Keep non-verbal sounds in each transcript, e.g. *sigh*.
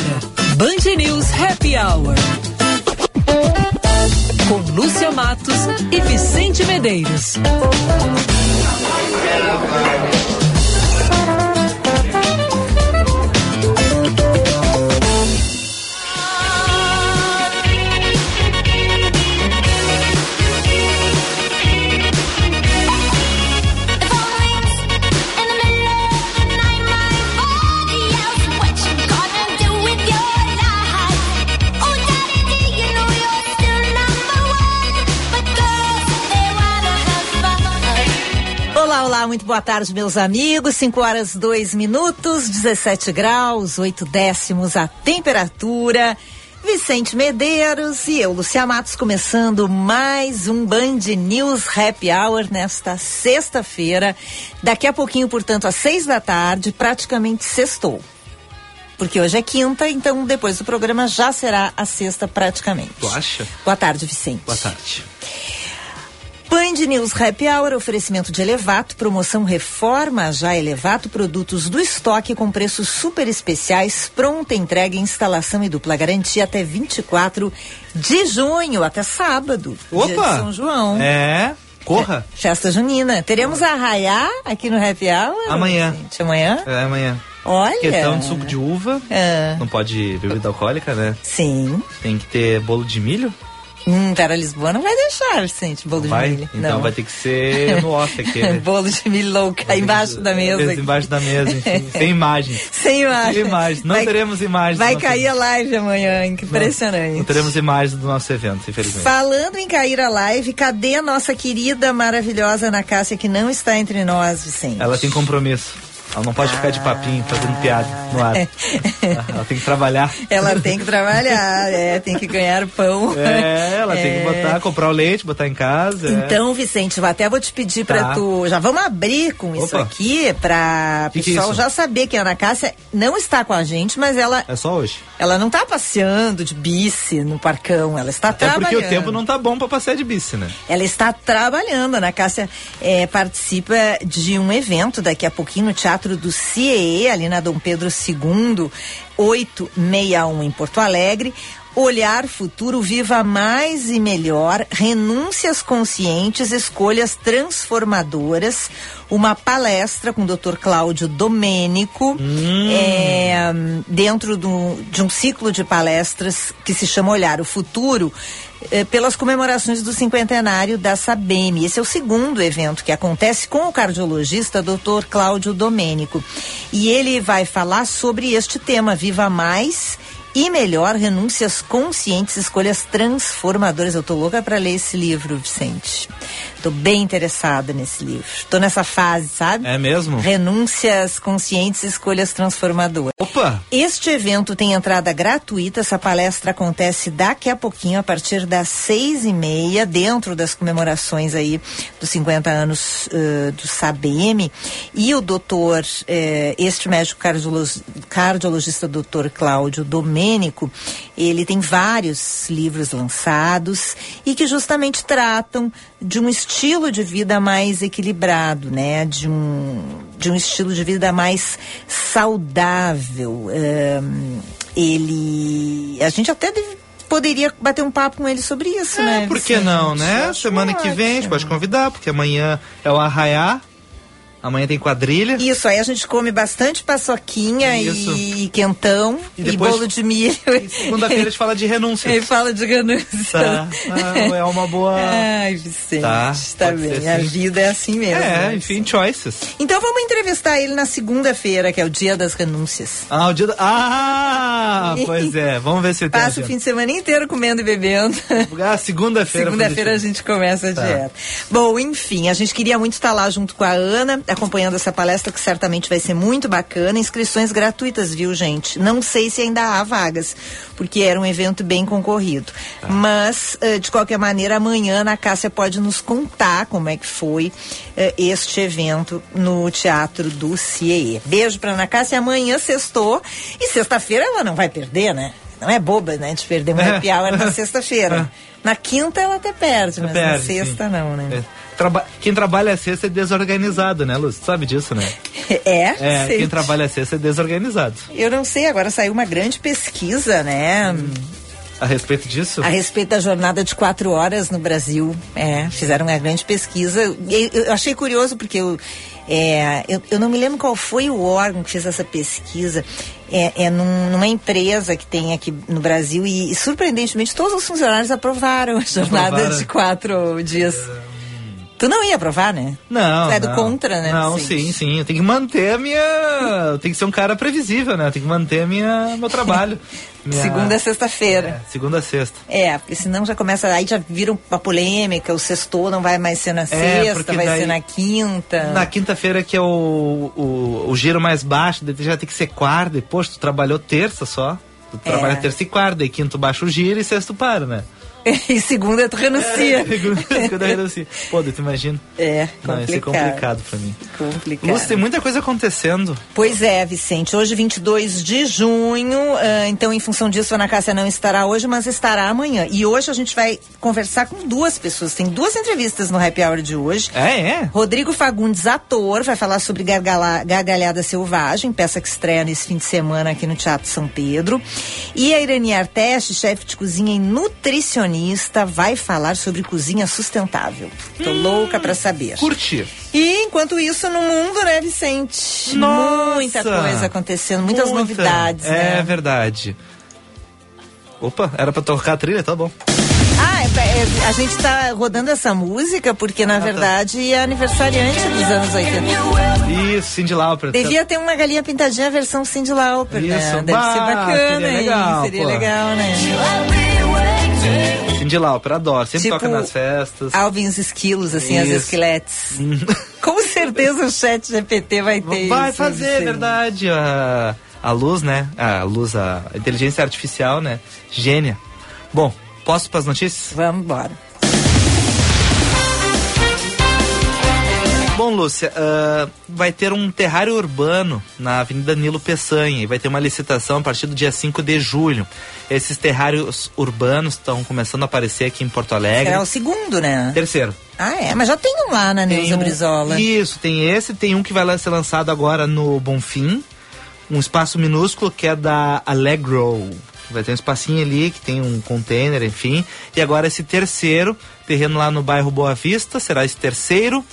agora, Band News Happy Hour. Com Lúcia Matos e Vicente Medeiros. Olá, muito boa tarde, meus amigos. 5 horas 2 minutos, 17 graus, 8 décimos a temperatura. Vicente Medeiros e eu, Lucia Matos, começando mais um Band News Happy Hour nesta sexta-feira. Daqui a pouquinho, portanto, às seis da tarde, praticamente sextou. Porque hoje é quinta, então depois do programa já será a sexta praticamente. Tu acha? Boa tarde, Vicente. Boa tarde. Band News Happy Hour, oferecimento de Elevato, promoção Reforma já Elevato, produtos do estoque com preços super especiais, pronta entrega, instalação e dupla garantia até 24 de junho, até sábado. Dia de Opa! São João. É, corra. Festa junina. Teremos a Arraiá aqui no Happy Hour? Amanhã. Gente, amanhã? É amanhã. Olha. Questão de suco de uva. É. Não pode bebida alcoólica, né? Sim. Tem que ter bolo de milho. Hum, Vera Lisboa não vai deixar, Vicente, bolo vai? de milho. Então não. vai ter que ser no off aqui, né? *laughs* bolo de milho louca embaixo da mesa. Embaixo da mesa, enfim. Sem imagem. Sem imagem. Sem imagem. Não Vai- teremos imagens. Vai nosso cair a live amanhã, que impressionante. Não teremos imagens do nosso evento, infelizmente. Falando em cair a live, cadê a nossa querida, maravilhosa Ana Cássia, que não está entre nós, Vicente? Ela tem compromisso. Ela não pode ficar de papinho fazendo piada no ar. Ela tem que trabalhar. Ela tem que trabalhar, é, tem que ganhar pão. É, ela tem que botar, comprar o leite, botar em casa. é. Então, Vicente, eu até vou te pedir pra Tá. tu. Já vamos abrir com isso Opa. aqui pra Que que é pessoal isso? já saber que a Ana Cássia não está com a gente, mas ela, É só hoje. ela não tá passeando de bici no parcão, ela está Até trabalhando. porque o tempo não tá bom pra passear de bici, né? Ela está trabalhando. A Ana Cássia eh, participa de um evento daqui a pouquinho no Teatro do CIE, ali na Dom Pedro II, 861 em Porto Alegre. Olhar futuro, viva mais e melhor, renúncias conscientes, escolhas transformadoras. Uma palestra com o Dr. Cláudio Domênico, é, dentro do- de um ciclo de palestras que se chama Olhar o Futuro, eh, pelas comemorações do cinquentenário da SABEM. Esse é o segundo evento que acontece com o cardiologista Dr. Cláudio Domênico. E ele vai falar sobre este tema, Viva Mais e melhor, renúncias conscientes, escolhas transformadoras. Eu tô louca para ler esse livro, Vicente. Tô bem interessada nesse livro. Tô nessa fase, sabe? É mesmo? Renúncias conscientes, escolhas transformadoras. Opa! Este evento tem entrada gratuita. Essa palestra acontece daqui a pouquinho, a partir das seis e meia, dentro das comemorações aí dos 50 anos eh, do SABM. E o doutor, eh, este médico cardiolo- cardiologista, doutor Cláudio Domênico, ele tem vários livros lançados e que justamente tratam de um estilo de vida mais equilibrado, né? De um, de um estilo de vida mais saudável. Ahn, ele. A gente até deve- poderia bater um papo com ele sobre isso, né? É, por que não, né? Semana que vem a gente pode convidar, porque amanhã é o arraiá. Amanhã tem quadrilha. Isso, aí a gente come bastante paçoquinha Isso. e quentão E e, depois- bolo de milho. *laughs* Segunda-feira a gente fala de renúncia. Ele fala de ganância. Tá. Ah, é uma boa. Ai, Vicente, Tá, tá, bem. A vida é assim mesmo. É, né? enfim, choices. Então vamos entrevistar ele na segunda-feira, que é o dia das renúncias. Ah, o dia da... Ah, *laughs* pois é. Vamos ver se tem Passa o fim de semana inteiro comendo e bebendo. Ah, segunda-feira. Segunda-feira a gente começa a Tá. dieta. Bom, enfim, a gente queria muito estar lá junto com a Ana, acompanhando essa palestra que certamente vai ser muito bacana. Inscrições gratuitas, viu, gente? Não sei se ainda há vagas, porque era um evento bem concorrido. Tá. Mas, eh, de qualquer maneira, amanhã a Cássia pode nos contar como é que foi eh, este evento no Teatro do CIE. Beijo pra Ana Cássia. Amanhã sextou. E sexta-feira ela não vai perder, né? Não é boba, né? De perder um É. *laughs* happy hour na sexta-feira. Na quinta ela até perde, mas na Perde, sexta sim. não, né? É. Traba quem trabalha a sexta é desorganizado, né, Luz? Tu sabe disso, né? *laughs* É? É, sei. quem trabalha a sexta é desorganizado. Eu não sei, agora saiu uma grande pesquisa, né? A respeito disso? A respeito da jornada de quatro horas no Brasil. É, fizeram uma grande pesquisa. E Eu, achei curioso porque eu, é, eu, eu, não me lembro qual foi o órgão que fez essa pesquisa. É, é num, numa empresa que tem aqui no Brasil e, e, surpreendentemente todos os funcionários aprovaram a jornada aprovaram. de quatro dias. É... Tu não ia aprovar, né? Não. Tu é do não. contra, né? Não, sim, sim. Eu tenho que manter a minha. Eu tenho que ser um cara previsível, né? Eu tenho que manter a minha, meu trabalho. *laughs* Minha... Segunda a sexta-feira. É, segunda a sexta. É, porque senão já começa. Aí já vira uma polêmica, o sextou não vai mais ser na é, sexta, vai ser na quinta. Na quinta-feira que é o, o, o, giro mais baixo, já tem que ser quarta, e, poxa, tu trabalhou terça só. Tu é. trabalha terça e quarta, e quinto baixa o giro e sexto para, né? E segunda tu renuncia. É, segunda, renuncio. Pô, tu imagina? É, complicado. Não, isso é complicado pra mim. Complicado. Lúcia, tem muita coisa acontecendo. Pois é, Vicente. Hoje, 22 de junho, uh, então em função disso, a Ana Cássia não estará hoje, mas estará amanhã. E hoje a gente vai conversar com duas pessoas. Tem duas entrevistas no Happy Hour de hoje. É, é? Rodrigo Fagundes, ator, vai falar sobre Gargala, Gargalhada Selvagem, peça que estreia nesse fim de semana aqui no Teatro São Pedro. E a Irani Arteste, chefe de cozinha e nutricionista nutricionista vai falar sobre cozinha sustentável. Tô hum, louca para saber. Curtir. E enquanto isso no mundo, né, Vicente? Nossa, Muita coisa acontecendo, muitas muita. novidades. É né? verdade. Opa, era para tocar a trilha, tá bom. Ah, é, é, a gente tá rodando essa música porque, na ah, verdade, tá. é aniversariante dos anos 80. Isso, Cindy Lauper. Devia ter uma galinha pintadinha versão Cindy Lauper, Isso, né? Deve bah, ser bacana, seria legal, Seria pô. legal, né? Cindy Lauper, adoro. Sempre tipo, toca nas festas. Alvins esquilos, assim, Isso. as esqueletes. *laughs* Com certeza o chat GPT vai ter Vai isso, fazer, é verdade. A, a luz, né? A luz, a inteligência artificial, né? Gênia. Bom, posso para as notícias? Vamos embora. Bom, Lúcia, uh, vai ter um terrário urbano na Avenida Nilo Peçanha e vai ter uma licitação a partir do dia 5 de julho. Esses terrários urbanos estão começando a aparecer aqui em Porto Alegre. É o segundo, né? Terceiro. Ah, é? Mas já tem um lá na Neuza um, Brizola. Isso, tem esse, tem um que vai ser lançado agora no Bonfim, um espaço minúsculo que é da Allegro. Vai ter um espacinho ali que tem um container, enfim. E agora esse terceiro, terreno lá no bairro Boa Vista, será esse terceiro.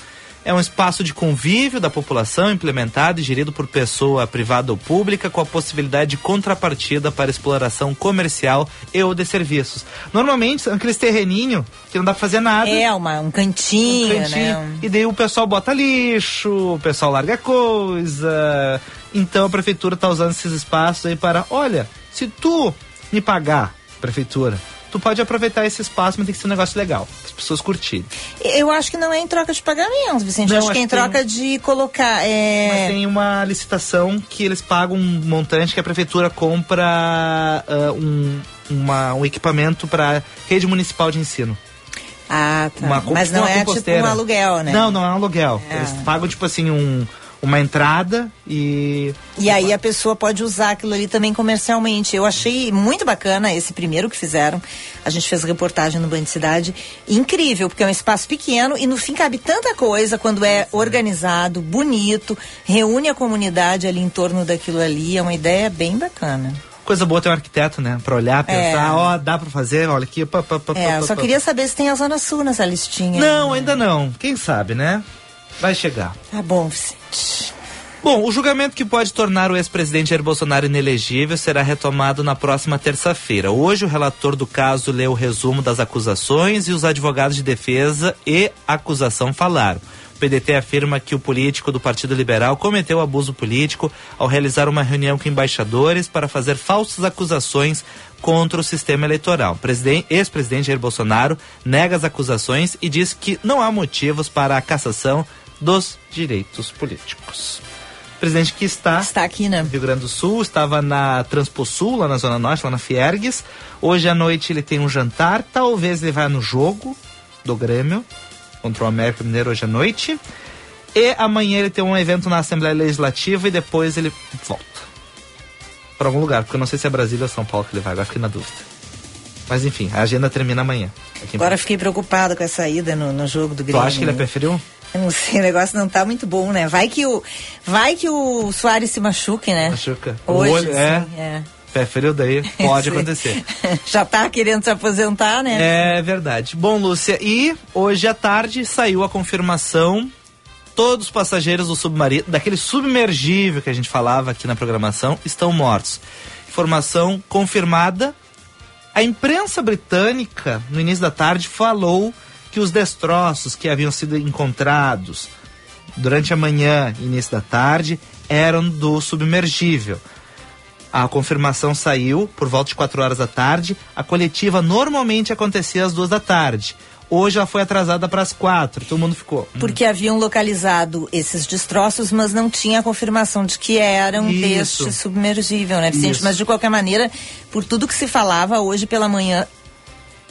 É um espaço de convívio da população implementado e gerido por pessoa privada ou pública com a possibilidade de contrapartida para exploração comercial e ou de serviços. Normalmente são aqueles terreninho que não dá pra fazer nada. É, uma, um cantinho, um cantinho né? E daí o pessoal bota lixo, o pessoal larga coisa. Então a prefeitura tá usando esses espaços aí para, olha, se tu me pagar, prefeitura, tu pode aproveitar esse espaço, mas tem que ser um negócio legal, as pessoas curtirem. Eu acho que não é em troca de pagamento, Vicente. Não, acho que é em troca tem... de colocar. É... Mas tem uma licitação que eles pagam um montante que a prefeitura compra uh, um, uma, um equipamento para rede municipal de ensino. Ah, tá. Uma, Mas não é tipo um aluguel, né? Não, não é um aluguel. É. Eles pagam, tipo assim, um uma entrada e. E aí a pessoa pode usar aquilo ali também comercialmente. Eu achei muito bacana esse primeiro que fizeram. A gente fez reportagem no Band Cidade. Incrível, porque é um espaço pequeno e no fim cabe tanta coisa quando é organizado, bonito, reúne a comunidade ali em torno daquilo ali. É uma ideia bem bacana coisa boa ter um arquiteto, né? Pra olhar, pensar, ó, é. oh, dá pra fazer, olha aqui. Pá, pá, pá, é, só queria saber se tem a Zona Sul nessa listinha. Não, ainda não. Quem sabe, né? Vai chegar. Tá bom, Vicente. Bom, o julgamento que pode tornar o ex-presidente Jair Bolsonaro inelegível será retomado na próxima terça-feira. Hoje, o relator do caso leu o resumo das acusações e os advogados de defesa e acusação falaram. O PDT afirma que o político do Partido Liberal cometeu abuso político ao realizar uma reunião com embaixadores para fazer falsas acusações contra o sistema eleitoral. Ex-presidente Jair Bolsonaro nega as acusações e diz que não há motivos para a cassação dos direitos políticos. O presidente que está, está aqui, né? no Rio Grande do Sul, estava na Transposul, lá na Zona Norte, lá na Fiergues. Hoje à noite ele tem um jantar, talvez ele vá no jogo do Grêmio contra o América Mineiro hoje à noite. E amanhã ele tem um evento na Assembleia Legislativa e depois ele volta para algum lugar, porque eu não sei se é Brasília ou São Paulo que ele vai, agora fiquei na dúvida. Mas enfim, a agenda termina amanhã. Agora fiquei preocupado com essa ida no, no jogo do Grêmio. Tu acha que ele preferiu? Não sei, o negócio não tá muito bom, né? Vai que o, vai que o Soares se machuque, né? Machuca. Hoje, o olho, é. é. Pé frio daí, *laughs* pode acontecer. *laughs* Já tá querendo se aposentar, né? É verdade. Bom, Lúcia, e hoje à tarde saiu a confirmação todos os passageiros do submarino, daquele submergível que a gente falava aqui na programação, estão mortos. Informação confirmada. A imprensa britânica, no início da tarde, falou que os destroços que haviam sido encontrados durante a manhã e início da tarde eram do submergível. A confirmação saiu por volta de 4 horas da tarde. A coletiva normalmente acontecia às duas da tarde. Hoje ela foi atrasada para as quatro. Todo mundo ficou. hum. Porque haviam localizado esses destroços, mas não tinha a confirmação de que eram Isso. deste submergível, né, Vicente? Isso. Mas de qualquer maneira, por tudo que se falava hoje pela manhã,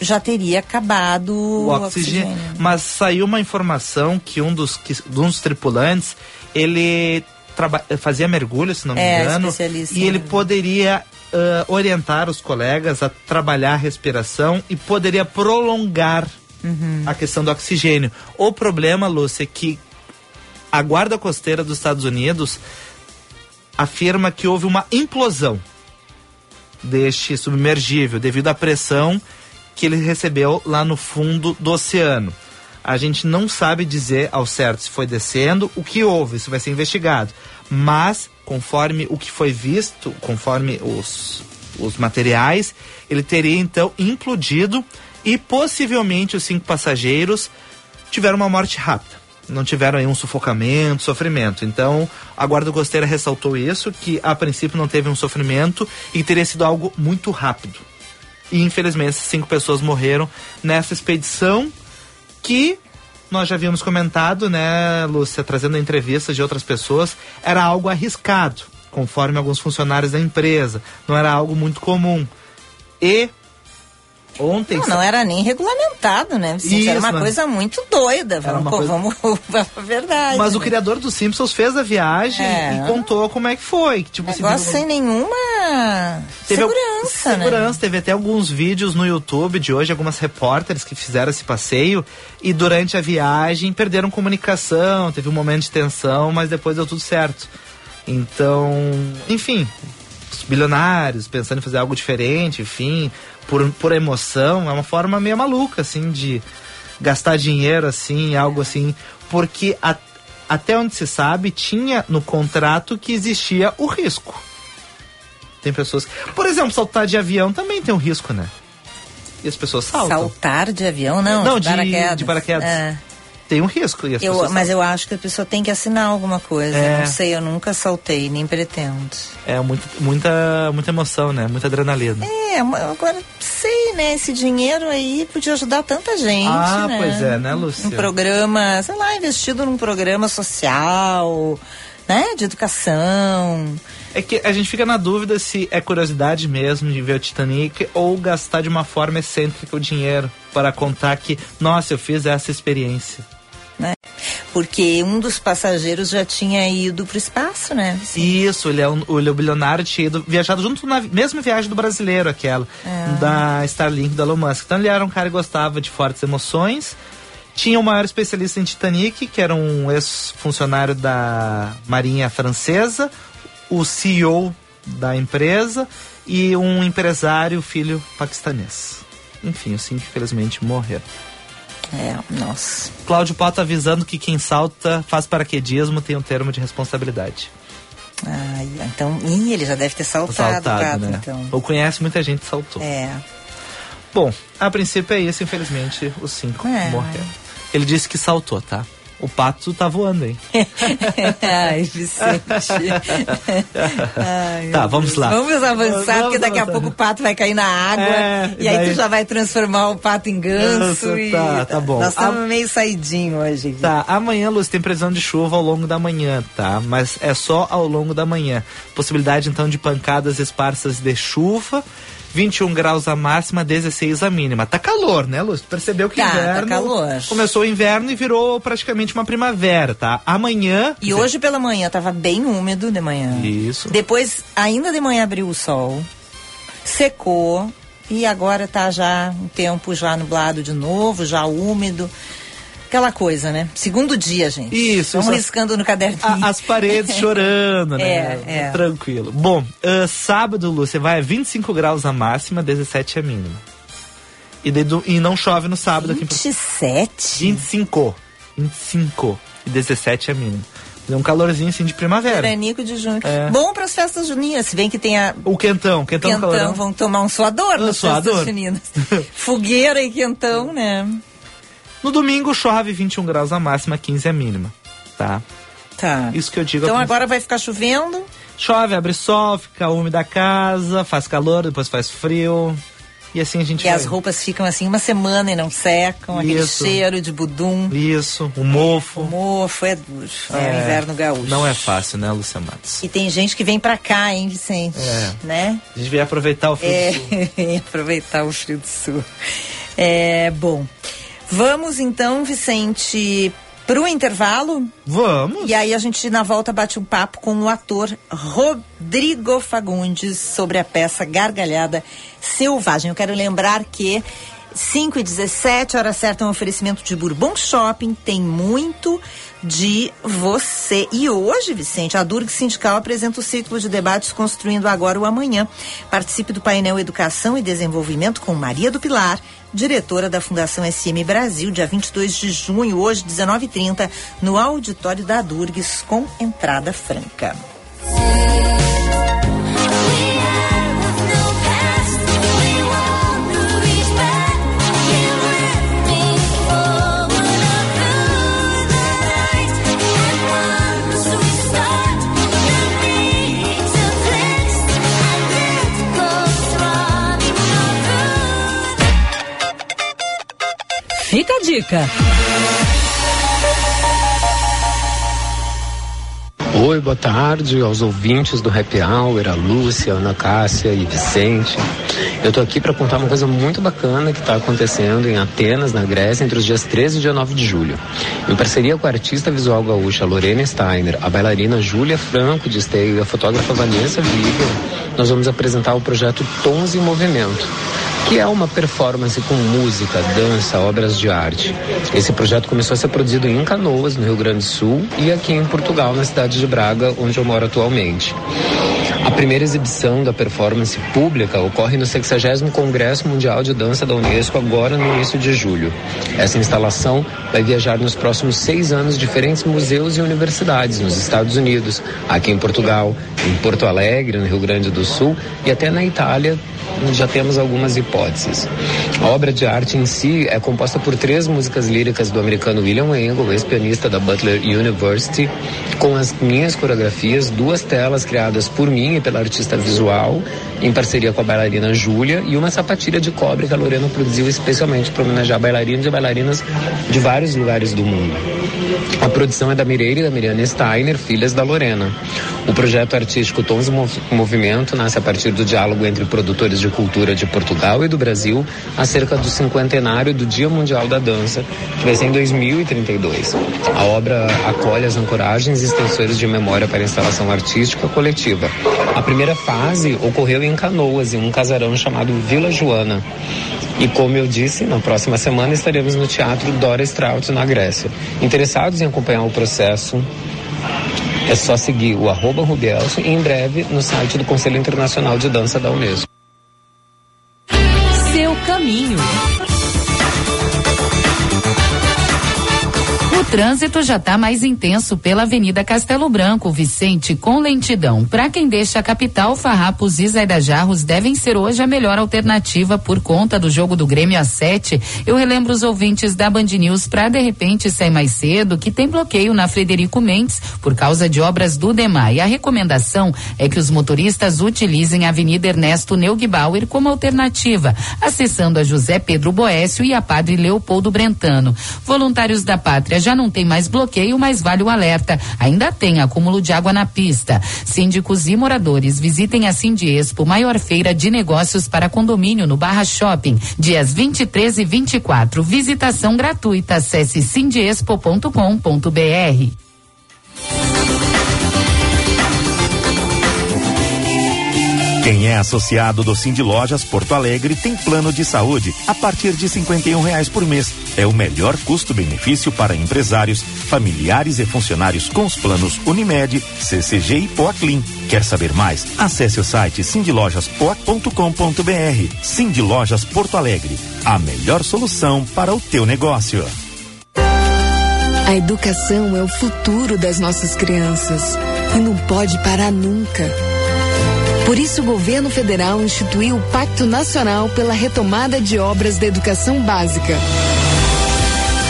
já teria acabado o oxigênio. Mas saiu uma informação que um dos, que, um dos tripulantes, ele traba- fazia mergulho, se não me É, engano, e ele poderia ah, orientar os colegas a trabalhar a respiração e poderia prolongar Uhum. a questão do oxigênio. O problema, Lúcia, é que a guarda costeira dos Estados Unidos afirma que houve uma implosão deste submergível devido à pressão que ele recebeu lá no fundo do oceano. A gente não sabe dizer ao certo se foi descendo, o que houve, isso vai ser investigado. Mas, conforme o que foi visto, conforme os, os materiais, ele teria então implodido e possivelmente os cinco passageiros tiveram uma morte rápida. Não tiveram aí um sufocamento, sofrimento. Então, a Guarda Costeira ressaltou isso, que a princípio não teve um sofrimento e teria sido algo muito rápido. E infelizmente cinco pessoas morreram nessa expedição que nós já havíamos comentado, né, Lúcia, trazendo entrevistas de outras pessoas, era algo arriscado, conforme alguns funcionários da empresa. Não era algo muito comum. E ontem. Não, não era nem regulamentado, né, Vicente? era Isso, uma né? coisa muito doida. Vamos, coisa- vamos *laughs* a verdade. Mas o né? criador dos Simpsons fez a viagem É. e contou como é que foi. Tipo, assim, Negócio sem nenhuma Teve al- segurança, né? segurança, teve até alguns vídeos no YouTube de hoje, algumas repórteres que fizeram esse passeio e durante a viagem perderam comunicação, teve um momento de tensão, mas depois deu tudo certo. Então, enfim, bilionários pensando em fazer algo diferente, enfim, por, por emoção, é uma forma meio maluca, assim, de gastar dinheiro, assim, algo assim, porque a- até onde se sabe, tinha no contrato que existia o risco. Tem pessoas. Por exemplo, saltar de avião também tem um risco, né? E as pessoas saltam. Saltar de avião, não, Não, de de- paraquedas. de paraquedas. É. Tem um risco. Eu, mas eu acho que a pessoa tem que assinar alguma coisa. É. Não sei, eu nunca saltei, nem pretendo. É muita, muita, muita emoção, né? Muita adrenalina. É, agora sei, né? Esse dinheiro aí podia ajudar tanta gente. Ah, né? pois é, né, Lúcia? Um programa, sei lá, investido num programa social, né? De educação. É que a gente fica na dúvida se é curiosidade mesmo de ver o Titanic ou gastar de uma forma excêntrica o dinheiro para contar que, nossa, eu fiz essa experiência. Né? Porque um dos passageiros já tinha ido pro espaço, né? Isso, ele é um, o ele é um bilionário tinha ido, viajado junto na mesma viagem do brasileiro, aquela, da Starlink da Elon Musk. Então ele era um cara que gostava de fortes emoções. Tinha o maior especialista em Titanic, que era um ex-funcionário da Marinha Francesa, o CEO da empresa e um empresário, filho paquistanês. Enfim, os cinco infelizmente morreram. É, nossa. Cláudio Pato avisando que quem salta faz paraquedismo tem um termo de responsabilidade. Ai, então, ih, ele já deve ter saltado, Saltado, Pato, né? então. Ou conhece muita gente que saltou. É. Bom, a princípio é isso, infelizmente os cinco É. morreram. Ele disse que saltou, tá? O pato tá voando, hein? *laughs* Ai, Vicente. Ai, Tá, vamos lá. Vamos avançar, Vamos porque daqui a pouco o pato vai cair na água. É, e aí daí- tu já vai transformar o pato em ganso. E... tá, tá bom. Nós estamos A- meio saidinho hoje. aqui. Tá, amanhã, Luz, tem previsão de chuva ao longo da manhã, tá? Mas é só ao longo da manhã. Possibilidade, então, de pancadas esparsas de chuva. 21 graus a máxima, 16 a mínima. Tá calor, né, Luz? Tu Percebeu que Tá, tá inverno... calor. Começou o inverno e virou praticamente uma primavera, tá? Amanhã... E hoje pela manhã tava bem úmido de manhã. Isso. Depois, ainda de manhã abriu o sol, secou, e agora tá já um tempo já nublado de novo, já úmido. Aquela coisa, né? Segundo dia, gente. Isso. Vamos riscando no caderninho. a- as paredes *laughs* chorando, né? É, é. Tranquilo. Bom, ah, sábado, Lúcia, vai a 25 graus a máxima, 17 a mínima. E, do- e não chove no sábado aqui em Porto 27? 25. 25. E 17 a mínima. É um calorzinho assim de primavera. Veranico de junho. É. Bom para as festas juninas, se bem que tem a O quentão, quentão, quentão, calorão. vão tomar um suador Um nas suador. festas juninas. *laughs* Fogueira e quentão, né? No domingo chove 21 graus a máxima, 15 a mínima. Tá? Tá. Isso que eu digo. Então agora vai ficar chovendo. Chove, abre sol, fica úmida a casa, faz calor, depois faz frio. E assim a gente E vai. as roupas ficam assim uma semana e não secam, aquele Isso. cheiro de budum. Isso, o mofo. O mofo é duro. É, o inverno gaúcho. Não é fácil, né, Lucia Matos? E tem gente que vem pra cá, hein, Vicente? É. Né? A gente veio aproveitar o frio do sul. É, *laughs* aproveitar o frio do sul. É, bom, vamos então, Vicente, pro intervalo. Vamos. E aí a gente na volta bate um papo com o ator Rodrigo Fagundes sobre a peça Gargalhada Selvagem. Eu quero lembrar que 5 e 17, hora certa, é um oferecimento de Bourbon Shopping. Tem muito de você. E hoje, Vicente, a Durg Sindical apresenta o ciclo de debates Construindo Agora o Amanhã. Participe do painel Educação e Desenvolvimento com Maria do Pilar, diretora da Fundação SM Brasil, dia 22 de junho, hoje, 19h30, no auditório da Durgs, com entrada franca. Fica dica. Oi, boa tarde aos ouvintes do Happy Hour, a Lúcia, a Ana Cássia e Vicente. Eu tô aqui para contar uma coisa muito bacana que está acontecendo em Atenas, na Grécia, entre os dias 13 e dia 9 de julho. Em parceria com a artista visual gaúcha Lorena Steiner, a bailarina Júlia Franco de Esteio e a fotógrafa Vanessa Viga, nós vamos apresentar o projeto Tons em Movimento que é uma performance com música, dança, obras de arte. Esse projeto começou a ser produzido em Canoas, no Rio Grande do Sul, e aqui em Portugal, na cidade de Braga, onde eu moro atualmente. Primeira exibição da performance pública ocorre no 60 Congresso Mundial de Dança da Unesco, agora no início de julho. Essa instalação vai viajar nos próximos seis anos diferentes museus e universidades nos Estados Unidos, aqui em Portugal, em Porto Alegre, no Rio Grande do Sul e até na Itália, já temos algumas hipóteses. A obra de arte em si é composta por três músicas líricas do americano William Engel, ex-pianista da Butler University, com as minhas coreografias, duas telas criadas por mim e pela artista visual, em parceria com a bailarina Júlia, e uma sapatilha de cobre que a Lorena produziu especialmente para homenagear bailarinos e bailarinas de vários lugares do mundo. A produção é da Mireille e da Miriana Steiner, filhas da Lorena. O projeto artístico Tons Movimento nasce a partir do diálogo entre produtores de cultura de Portugal e do Brasil acerca do cinquentenário do Dia Mundial da Dança, que vai ser em 2032. A obra acolhe as ancoragens e extensores de memória para instalação artística coletiva. A primeira fase ocorreu em Canoas, em um casarão chamado Vila Joana. E como eu disse, na próxima semana estaremos no Teatro Dora Straut, na Grécia. Interessados em acompanhar o processo, é só seguir o arroba Rubielso e em breve no site do Conselho Internacional de Dança da Unesco. Seu caminho. Trânsito já está mais intenso pela Avenida Castelo Branco, Vicente, com lentidão. Para quem deixa a capital, Farrapos e Zaida Jarros devem ser hoje a melhor alternativa por conta do jogo do Grêmio às 7. Eu relembro os ouvintes da Band News para de repente sair mais cedo, que tem bloqueio na Frederico Mendes por causa de obras do DEMAI. A recomendação é que os motoristas utilizem a Avenida Ernesto Neugbauer como alternativa, acessando a José Pedro Boécio e a Padre Leopoldo Brentano. Voluntários da Pátria já não tem mais bloqueio, mas vale o alerta. Ainda tem acúmulo de água na pista. Síndicos e moradores visitem a Sindiespo, maior feira de negócios para condomínio no Barra Shopping, dias 23 e 24. Visitação gratuita. Acesse sindiespo.com.br. Quem é associado do Cindy Lojas Porto Alegre tem plano de saúde a partir de R$ reais por mês. É o melhor custo-benefício para empresários, familiares e funcionários com os planos Unimed, CCG e Poaclin. Quer saber mais? Acesse o site cindylojaspoa.com.br. Cindy Lojas Porto Alegre, a melhor solução para o teu negócio. A educação é o futuro das nossas crianças e não pode parar nunca. Por isso, o governo federal instituiu o Pacto Nacional pela Retomada de Obras da Educação Básica.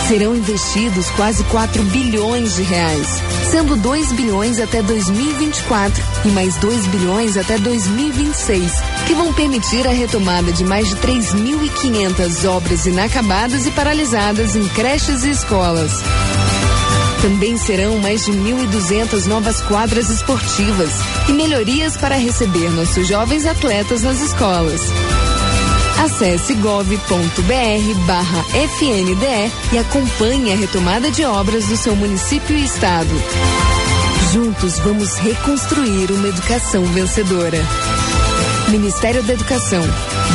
Serão investidos quase 4 bilhões de reais, sendo 2 bilhões até 2024 e mais 2 bilhões até 2026, que vão permitir a retomada de mais de 3.500 obras inacabadas e paralisadas em creches e escolas. Também serão mais de 1.200 novas quadras esportivas e melhorias para receber nossos jovens atletas nas escolas. Acesse gov.br barra FNDE e acompanhe a retomada de obras do seu município e estado. Juntos vamos reconstruir uma educação vencedora. Ministério da Educação,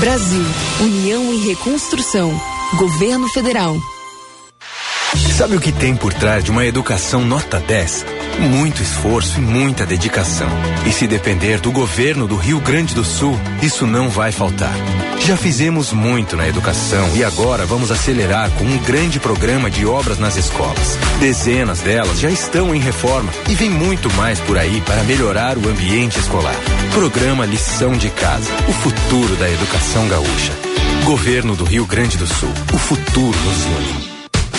Brasil, União e Reconstrução, Governo Federal. Sabe o que tem por trás de uma educação nota 10? Muito esforço e muita dedicação. E se depender do governo do Rio Grande do Sul, isso não vai faltar. Já fizemos muito na educação e agora vamos acelerar com um grande programa de obras nas escolas. Dezenas delas já estão em reforma e vem muito mais por aí para melhorar o ambiente escolar. Programa Lição de Casa, o futuro da educação gaúcha. Governo do Rio Grande do Sul, o futuro nos une.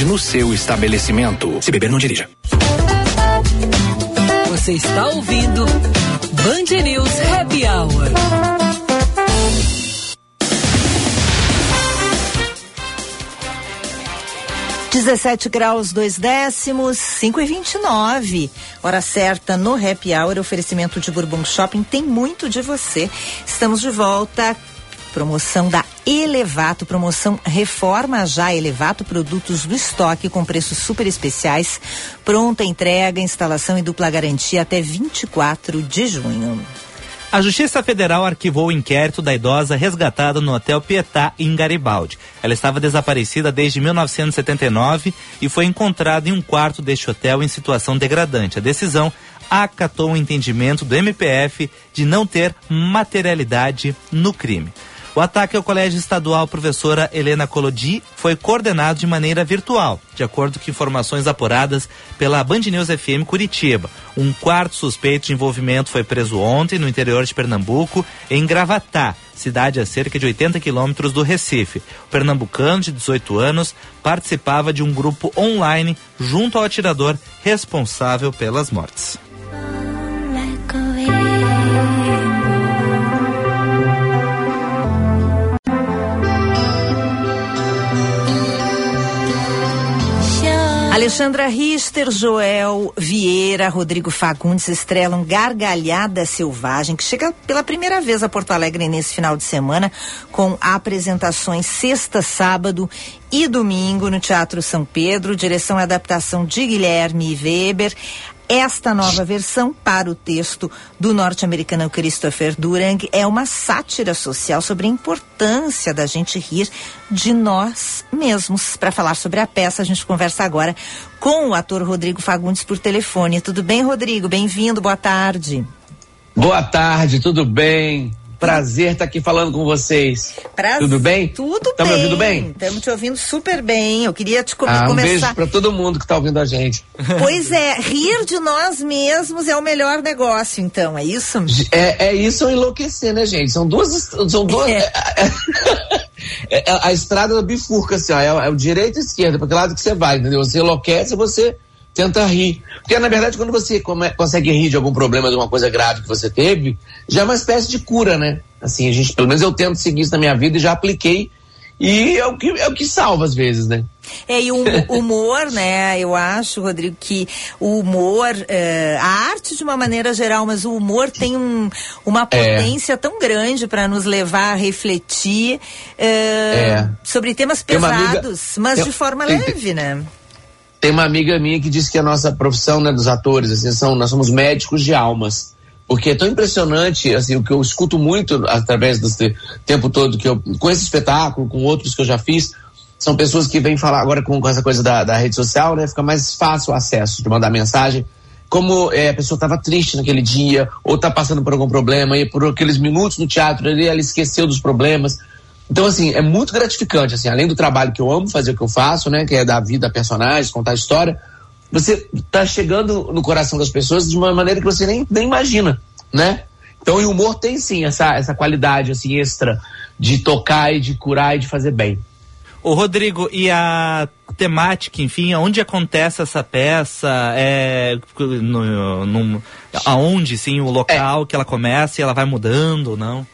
no seu estabelecimento. Se beber, não dirija. Você está ouvindo Band News Happy Hour. Dezessete graus, dois décimos, cinco e vinte e nove. Hora certa no Happy Hour, oferecimento de Bourbon Shopping, tem muito de você. Estamos de volta Promoção da Elevato, promoção Reforma Já Elevato, produtos do estoque com preços super especiais, pronta entrega, instalação e dupla garantia até 24 de junho. A Justiça Federal arquivou o inquérito da idosa resgatada no Hotel Pietá, em Garibaldi. Ela estava desaparecida desde 1979 e foi encontrada em um quarto deste hotel em situação degradante. A decisão acatou o entendimento do MPF de não ter materialidade no crime. O ataque ao Colégio Estadual Professora Helena Colodi foi coordenado de maneira virtual, de acordo com informações apuradas pela Band News FM Curitiba. Um quarto suspeito de envolvimento foi preso ontem no interior de Pernambuco, em Gravatá, cidade a cerca de 80 quilômetros do Recife. O pernambucano, de 18 anos, participava de um grupo online junto ao atirador responsável pelas mortes. Alexandra Richter, Joel Vieira, Rodrigo Fagundes estrelam Gargalhada Selvagem, que chega pela primeira vez a Porto Alegre nesse final de semana, com apresentações sexta, sábado e domingo no Teatro São Pedro, direção e adaptação de Guilherme Weber. Esta nova versão para o texto do norte-americano Christopher Durang é uma sátira social sobre a importância da gente rir de nós mesmos. Para falar sobre a peça, a gente conversa agora com o ator Rodrigo Fagundes por telefone. Tudo bem, Rodrigo? Bem-vindo, boa tarde. Boa tarde, tudo bem? Prazer estar aqui falando com vocês. Prazer. Tudo bem? Tudo Tamo bem. me ouvindo bem? Estamos te ouvindo super bem. Eu queria te com ah, um começar. beijo para todo mundo que está ouvindo a gente. *laughs* Pois é, rir de nós mesmos é o melhor negócio, então, é isso? É, é isso ou enlouquecer, né, gente? São duas. São duas. *laughs* É. É, é, a estrada bifurca, assim, ó, é, é o direito e esquerda, para que lado que você vai, entendeu? Você enlouquece, você tenta rir. Porque, na verdade, quando você come, consegue rir de algum problema, de uma coisa grave que você teve, já é uma espécie de cura, né? Assim, a gente, pelo menos eu tento seguir isso na minha vida e já apliquei. E é o que, é o que salva às vezes, né? É, e o *laughs* humor, né? Eu acho, Rodrigo, que o humor, eh, a arte de uma maneira geral, mas o humor tem um, uma é. potência é. tão grande para nos levar a refletir eh, é. sobre temas pesados, amiga, mas de forma leve, né? Tem uma amiga minha que disse que a nossa profissão, né, dos atores, assim, são, nós somos médicos de almas porque é tão impressionante, assim, o que eu escuto muito através desse tempo todo que eu, com esse espetáculo, com outros que eu já fiz, são pessoas que vêm falar agora com, com essa coisa da, da, rede social, né? Fica mais fácil o acesso de mandar mensagem. Como é, a pessoa estava triste naquele dia, ou está passando por algum problema, e por aqueles minutos no teatro ali, ela esqueceu dos problemas. Então, assim, é muito gratificante, assim, além do trabalho que eu amo fazer o que eu faço, né? Que é dar vida a personagens, contar história você está chegando no coração das pessoas de uma maneira que você nem, nem imagina, né? Então o humor tem sim essa, essa qualidade assim extra de tocar e de curar e de fazer bem. O Rodrigo, e a temática, enfim, onde acontece essa peça? É, no, no, aonde, sim, o local é. que ela começa e ela vai mudando ou não?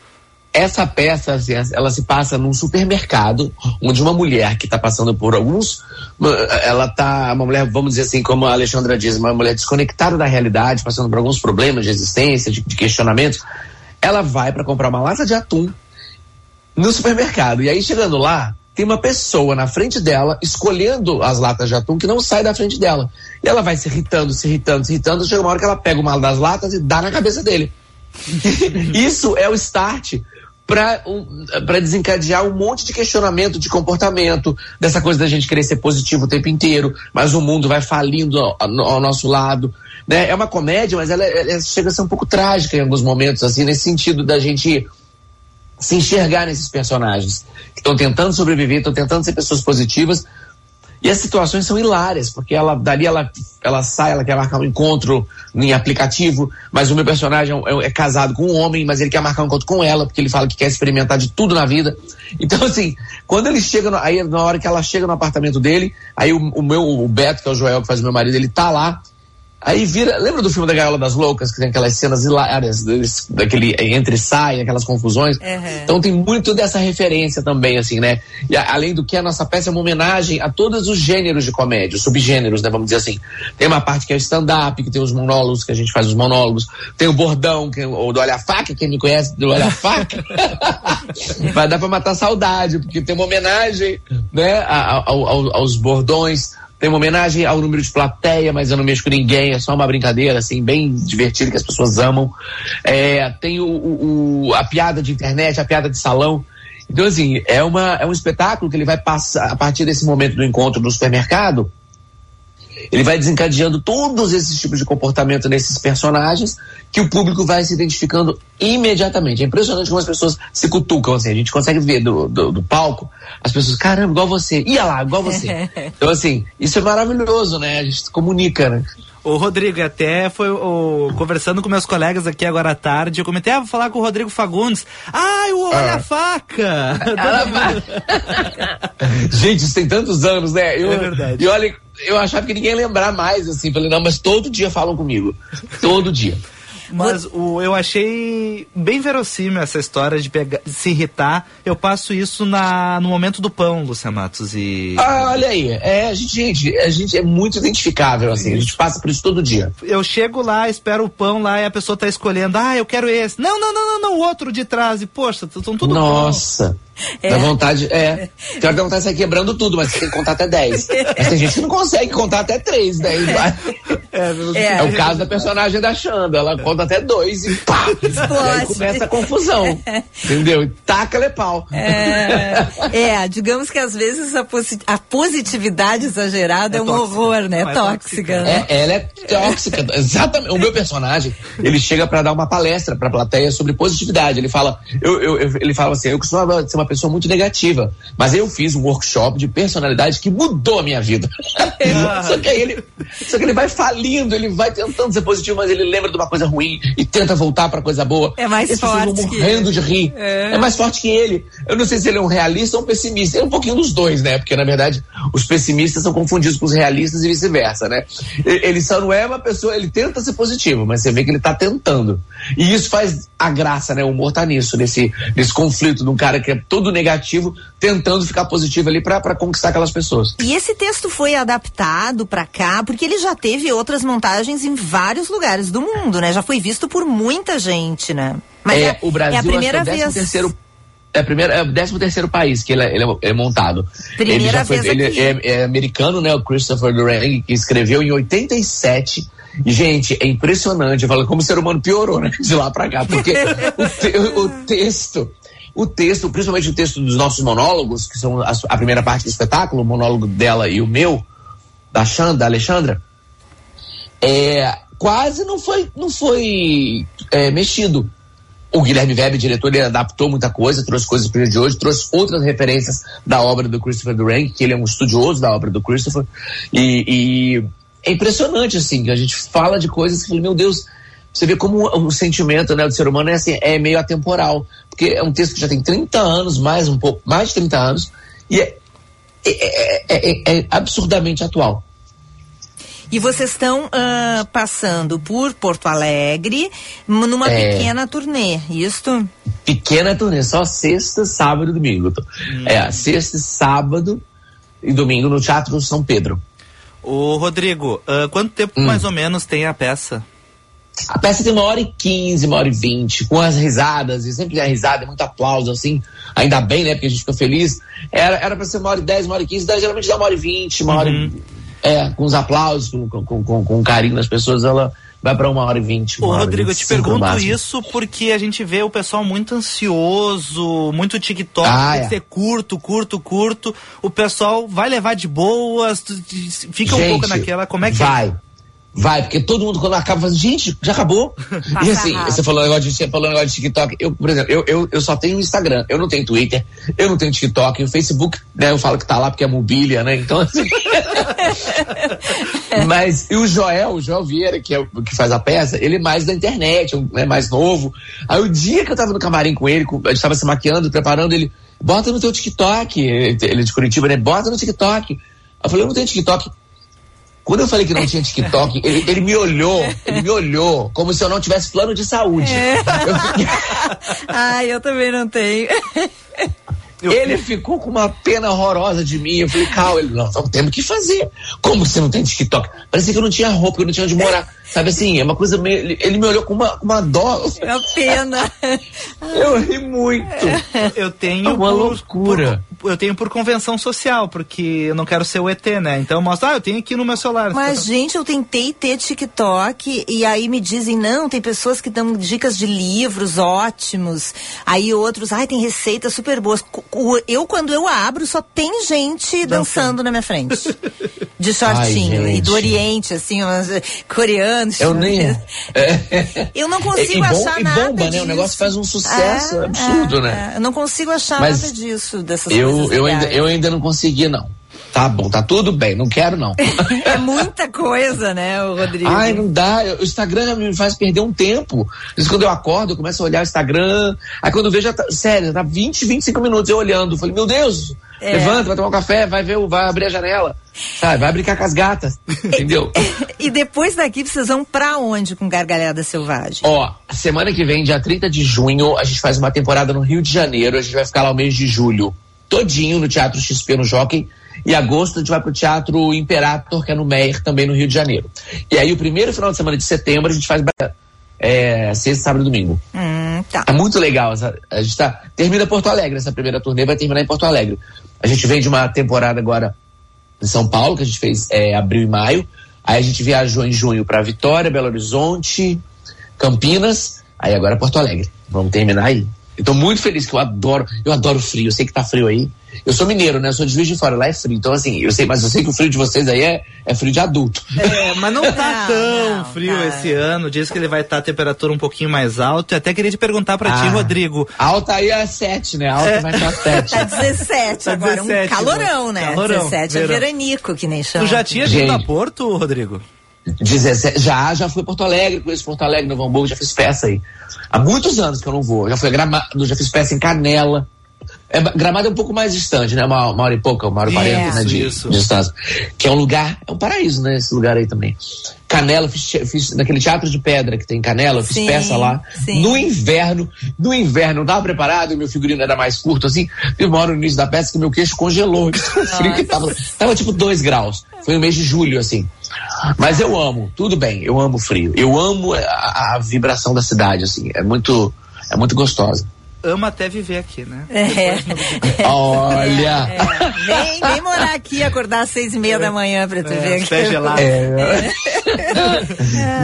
Essa peça, assim, ela se passa num supermercado, onde uma mulher que está passando por alguns, ela tá, uma mulher, vamos dizer assim, como a Alexandra diz, uma mulher desconectada da realidade, passando por alguns problemas de existência, de, de questionamentos, ela vai para comprar uma lata de atum no supermercado. E aí, chegando lá, tem uma pessoa na frente dela, escolhendo as latas de atum, que não sai da frente dela. E ela vai se irritando, se irritando, se irritando, chega uma hora que ela pega uma das latas e dá na cabeça dele. *laughs* Isso é o start para desencadear um monte de questionamento de comportamento, dessa coisa da gente querer ser positivo o tempo inteiro, mas o mundo vai falindo ao, ao nosso lado. Né? É uma comédia, mas ela, ela, chega a ser um pouco trágica em alguns momentos, assim, nesse sentido da gente se enxergar nesses personagens que estão tentando sobreviver, estão tentando ser pessoas positivas, e as situações são hilárias, porque ela dali ela, ela sai, ela quer marcar um encontro em aplicativo, mas o meu personagem é, é, casado com um homem, mas ele quer marcar um encontro com ela, porque ele fala que quer experimentar de tudo na vida. Então, assim, quando ele chega, no, aí na hora que ela chega no apartamento dele, aí o, o meu, o Beto, que é o Joel, que faz o meu marido, ele tá lá, Aí vira. Lembra do filme da Gaiola das Loucas, que tem aquelas cenas hilárias, daquele entre sai, aquelas confusões? Uhum. Então tem muito dessa referência também, assim, né? E a, além do que a nossa peça é uma homenagem a todos os gêneros de comédia, os subgêneros, né? Vamos dizer assim. Tem uma parte que é stand-up, que tem os monólogos, que a gente faz os monólogos. Tem o bordão, que, ou do Olha a Faca, quem me conhece do Olha a Faca. *laughs* Vai dar pra matar saudade, porque tem uma homenagem, né? A, a, aos bordões tem uma homenagem ao número de plateia, mas eu não mexo com ninguém, é só uma brincadeira, assim, bem divertida que as pessoas amam. É, tem o, o, a piada de internet, a piada de salão. Então, assim, é, uma, é um espetáculo que ele vai passar, a partir desse momento do encontro no supermercado, ele vai desencadeando todos esses tipos de comportamento nesses personagens que o público vai se identificando imediatamente. É impressionante como as pessoas se cutucam, assim, a gente consegue ver do, do, do palco as pessoas, caramba, igual você, ia lá, igual você. *laughs* então, assim, isso é maravilhoso, né? A gente se comunica, né? O Rodrigo, até foi o, conversando com meus colegas aqui agora à tarde, eu comentei, ah, vou falar com o Rodrigo Fagundes. Ai, o Olha ah. a Faca! *laughs* *laughs* Gente, isso tem tantos anos, né? Eu, é verdade. E olha, eu achava que ninguém ia lembrar mais, assim. Falei, não, mas todo dia falam comigo. Todo dia. Mas o, eu achei bem verossímil essa história de, pegar, de se irritar. Eu passo isso na, no momento do pão, Lucia Matos. E... Ah, olha aí. É, a gente, gente, a gente é muito identificável, assim. A gente passa por isso todo dia. Eu chego lá, espero o pão lá e a pessoa tá escolhendo. Ah, eu quero esse. Não, não, não, não, não o outro de trás. E, poxa, estão tudo Nossa. Bom. *laughs* É. Dá vontade, é. Tem hora da vontade de sair quebrando tudo, mas você tem que contar até 10. *laughs* Mas tem gente que não consegue contar até 3, daí vai. É, é, é, o caso da personagem da Xanda. Ela conta até 2 e pá! Explode. E aí começa a confusão. *laughs* Entendeu? E taca-lhe pau. É, é, digamos que às vezes a, posi a positividade exagerada é, é um tóxica. horror, né? É tóxica. Né? É, ela é tóxica. Exatamente. O meu personagem, ele chega para dar uma palestra pra plateia sobre positividade. Ele fala, eu, eu, eu ele fala assim, eu costumava ser uma pessoa muito negativa. Mas eu fiz um workshop de personalidade que mudou a minha vida. *laughs* só, que ele, só que ele vai falindo, ele vai tentando ser positivo, mas ele lembra de uma coisa ruim e tenta voltar para coisa boa. É mais As forte. Pessoas morrendo de rir. É. é. mais forte que ele. Eu não sei se ele é um realista ou um pessimista. É um pouquinho dos dois, né? Porque, na verdade, os pessimistas são confundidos com os realistas e vice-versa, né? Ele só não é uma pessoa, ele tenta ser positivo, mas você vê que ele tá tentando. E isso faz a graça, né? O humor tá nisso, nesse, nesse conflito de um cara que é todo negativo, tentando ficar positivo ali para conquistar aquelas pessoas. E esse texto foi adaptado para cá, porque ele já teve outras montagens em vários lugares do mundo, né? Já foi visto por muita gente, né? Mas é, é o Brasil é a primeira é o vez. Terceiro é, primeiro, é o 13 terceiro país que ele é, ele é, montado. Primeira ele já foi, vez ele é, é americano, né? O Christopher Durang, que escreveu em 87. E, gente, é impressionante. Eu falo como o ser humano piorou, né? De lá pra cá. Porque o, te, o texto, o texto, principalmente o texto dos nossos monólogos, que são a, a primeira parte do espetáculo, o monólogo dela e o meu, da Xanda, da Alexandra, é, quase não foi, não foi é, mexido. O Guilherme Webb, diretor, ele adaptou muita coisa, trouxe coisas para de hoje, trouxe outras referências da obra do Christopher Durang, que ele é um estudioso da obra do Christopher, e, e é impressionante, assim, que a gente fala de coisas que, meu Deus, você vê como o sentimento né, do ser humano é, assim, é meio atemporal, porque é um texto que já tem 30 anos, mais um pouco, mais de 30 anos, e é, é, é, é absurdamente atual. E vocês estão uh, passando por Porto Alegre numa É. pequena turnê, isto? Pequena turnê, só sexta, sábado e domingo. É, sexta, sábado e domingo no Teatro São Pedro. Ô, Rodrigo, ah, quanto tempo Hum. mais ou menos tem a peça? A peça tem uma hora e quinze, uma hora e vinte, com as risadas, e sempre tem risada, muito aplauso, assim. Ainda bem, né? Porque a gente fica feliz. Era, era pra ser uma hora e dez, uma hora e quinze, geralmente dá uma hora e vinte, uma hora e. É, com os aplausos, com, com, com, com o carinho das pessoas, ela vai pra uma hora e vinte. Ô, Rodrigo, eu te 25 no pergunto isso porque a gente vê o pessoal muito ansioso, muito TikTok, Ah, tem que é. ser curto, curto, curto. O pessoal vai levar de boas, fica um Gente, pouco naquela. Como é que vai. Vai, porque todo mundo quando acaba fala, gente, já acabou. e assim, rápido. você falou negócio de, você falou negócio de TikTok. Eu, por exemplo, eu, eu, eu só tenho Instagram, eu não tenho Twitter, eu não tenho TikTok, o Facebook, né, eu falo que tá lá porque é mobília, né? Então, assim. *laughs* Mas, e o Joel, o Joel Vieira, que é o que faz a peça, ele é mais da internet, um, é mais novo. Aí o dia que eu tava no camarim com ele, a gente tava se maquiando, preparando, ele, bota no teu TikTok, ele ele é de Curitiba, né? Bota no TikTok. Eu falei, eu não tenho TikTok. Quando eu falei que não tinha TikTok, *laughs* ele, ele me olhou, ele me olhou como se eu não tivesse plano de saúde. Eu fiquei- *laughs* Ah, eu também não tenho. ele ficou com uma pena horrorosa de mim. Eu falei, Cal, ele, nós temos que fazer. Como você não tem TikTok? Parecia que eu não tinha roupa, que eu não tinha onde morar. Sabe assim, é uma coisa meio. Ele, ele me olhou com uma, com uma dó. É uma pena. *laughs* Eu ri muito. Eu tenho É uma por, loucura. por- eu tenho por convenção social, porque eu não quero ser o ET, né? Então eu mostro, ah, eu tenho aqui no meu celular. Mas, gente, eu tentei ter TikTok e aí me dizem, não, tem pessoas que dão dicas de livros ótimos. Aí outros, ai, tem receitas super boas. Eu, quando eu abro, só tem gente dançando na minha frente. De shortinho. Ai, e do. Oriente, assim, umas, Eu nem. *laughs* Eu não E, consigo e, bom, achar e nada bomba, né? disso. O negócio faz um sucesso É, absurdo, é, né? é. Eu não consigo achar Mas nada disso, dessas Eu, eu, ainda, eu ainda não consegui, não. Tá bom, tá tudo bem, não quero, não. *laughs* É muita coisa, né, Rodrigo? Ai, não dá. O Instagram me faz perder um tempo. Vezes, quando eu acordo, eu começo a olhar o Instagram. Aí quando eu vejo, já tá, sério, já tá 20, 25 minutos eu olhando. Eu falei, meu Deus, É. levanta, vai tomar um café, vai ver, o- vai abrir a janela. Sabe, vai brincar com as gatas. *laughs* Entendeu? *laughs* E depois daqui vocês vão pra onde com Gargalhada Selvagem? Ó, semana que vem, dia 30 de junho, a gente faz uma temporada no Rio de Janeiro. A gente vai ficar lá o mês de julho, todinho no Teatro XP no Jockey. E agosto a gente vai pro Teatro Imperator, que é no Meyer, também no Rio de Janeiro. E aí o primeiro final de semana de setembro a gente faz é, sexta, sábado e domingo. Hum, tá. É muito legal. essa- a gente tá, termina Porto Alegre, essa primeira turnê vai terminar em Porto Alegre. A gente vem de uma temporada agora em São Paulo, que a gente fez é, abril e maio. Aí a gente viajou em junho para Vitória, Belo Horizonte, Campinas, aí agora Porto Alegre. Vamos terminar aí. Eu tô muito feliz que eu adoro, eu adoro frio, eu sei que tá frio aí. Eu sou mineiro, né? Eu sou de Juiz de Fora, lá é frio. Então, assim, eu sei, mas eu sei que o frio de vocês aí é, é frio de adulto. É, mas não *laughs* tá Não, tão não, frio tá. esse ano. Diz que ele vai estar a temperatura um pouquinho mais alta. Eu até queria te perguntar pra ti, Ah. Rodrigo. Alta aí é 7, né? Alta vai pra 7. Tá 17 *laughs* Tá agora, 17, um calorão, né? calorão, 17 é verão. veranico, que nem chama. Tu já tinha vindo a Porto, Rodrigo? 17, já, já fui a Porto Alegre, conheço Porto Alegre, Novo Hamburgo, já fiz peça aí. Há muitos anos que eu não vou. Já fui a Gramado, já fiz peça em Canela. É, Gramado é um pouco mais distante, né? Uma, uma hora e pouca, uma hora e quarenta, né? De, isso. de distância. Que é um lugar, é um paraíso, né? Esse lugar aí também. Canela, fiz, fiz naquele teatro de pedra que tem em Canela, eu fiz Sim, peça lá. sim. No inverno, no inverno, não tava preparado, meu figurino era mais curto, assim. Teve uma hora no início da peça que meu queixo congelou. *laughs* de tão frio que tava, tava tipo dois graus. Foi no mês de julho, assim. Mas eu amo, tudo bem, eu amo frio. Eu amo a, a vibração da cidade, assim. É muito, é muito gostosa. Ama até viver aqui, né? É. *laughs* Olha! Vem, vem morar aqui e acordar às seis e meia da manhã pra tu É, ver. pé gelado. É.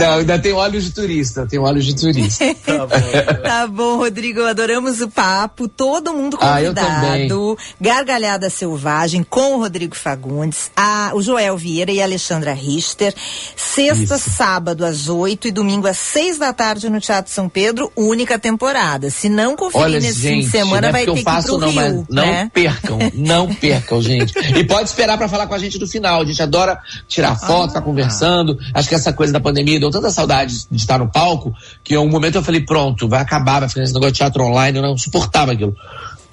Não, ainda tem olhos de turista, tem olhos de turista. *laughs* Tá bom, Rodrigo, adoramos o papo, todo mundo Ah, eu convidado. Gargalhada Selvagem com o Rodrigo Fagundes, a, o Joel Vieira e a Alexandra Richter. Sexta, sábado às oito e domingo às seis da tarde no Teatro São Pedro, única temporada. Se não conferir Olha, nesse gente, fim de semana, não é vai ter que ir pro não, Rio, não né? percam, não percam, gente. E pode esperar pra falar com a gente no final. A gente adora tirar foto, Ah. ficar conversando. Acho que essa coisa da pandemia deu tanta saudade de estar no palco que em um momento eu falei, pronto, vai acabar, vai ficar esse negócio de teatro online, eu não suportava aquilo.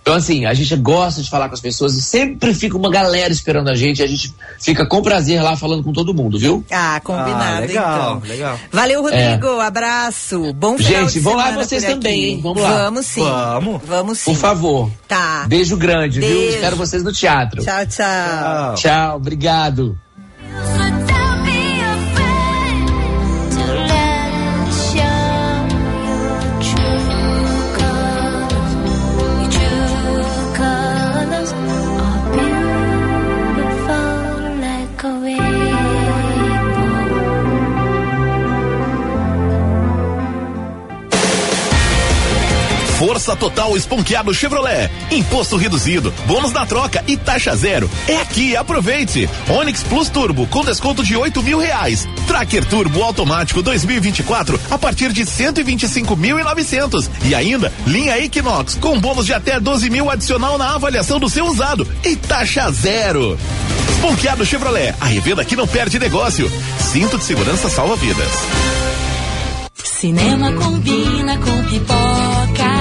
Então, assim, a gente gosta de falar com as pessoas e sempre fica uma galera esperando a gente. E a gente fica com prazer lá falando com todo mundo, viu? Ah, combinado, Ah, legal, então. legal. Valeu, Rodrigo. Abraço. Bom final É. Gente, de vão lá vocês também, hein? Vamos lá. Vamos sim. Vamos. Vamos sim. Por favor. Tá. Beijo grande, viu? Beijo. Espero vocês no teatro. Tchau, tchau. Tchau, obrigado. Força Total Esponqueado Chevrolet. Imposto reduzido, bônus na troca e taxa zero. É aqui, aproveite. Onix Plus Turbo com desconto de oito mil reais. Tracker Turbo automático 2024 a partir de cento e vinte e cinco mil e novecentos. E ainda, linha Equinox com bônus de até 12 mil adicional na avaliação do seu usado e taxa zero. Esponqueado Chevrolet, a revenda que não perde negócio. Cinto de segurança salva vidas. Cinema combina com pipoca,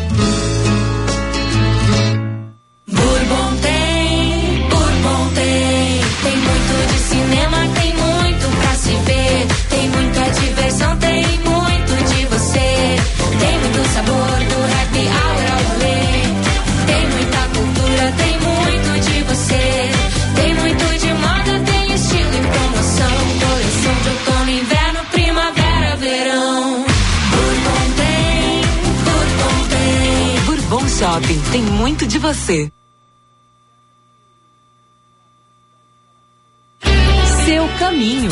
Tem muito de você. Seu caminho.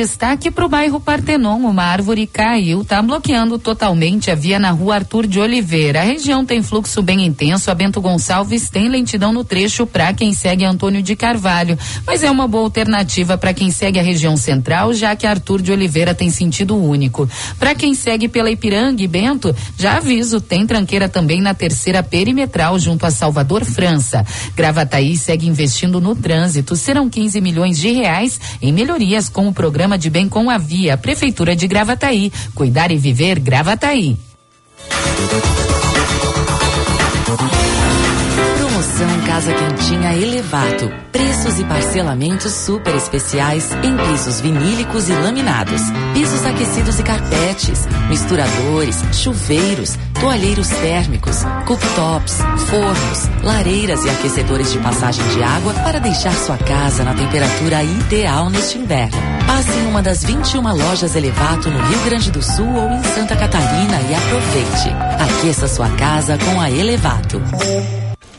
Destaque para o bairro Partenon. Uma árvore caiu, está bloqueando totalmente a via na rua Arthur de Oliveira. A região tem fluxo bem intenso. A Bento Gonçalves tem lentidão no trecho para quem segue Antônio de Carvalho. Mas é uma boa alternativa para quem segue a região central, já que Arthur de Oliveira tem sentido único. Para quem segue pela Ipiranga e Bento, já aviso, tem tranqueira também na terceira perimetral, junto a Salvador, França. Gravataí segue investindo no trânsito. Serão 15 milhões de reais em melhorias com o programa de Bem com a Via, Prefeitura de Gravataí. Cuidar e viver Gravataí. Promoção Casa Quentinha Elevato. Preços e parcelamentos super especiais em pisos vinílicos e laminados, pisos aquecidos e carpetes, misturadores, chuveiros, toalheiros térmicos, cooktops, fornos, lareiras e aquecedores de passagem de água para deixar sua casa na temperatura ideal neste inverno. Passe em uma das 21 lojas Elevato no Rio Grande do Sul ou em Santa Catarina e aproveite. Aqueça sua casa com a Elevato.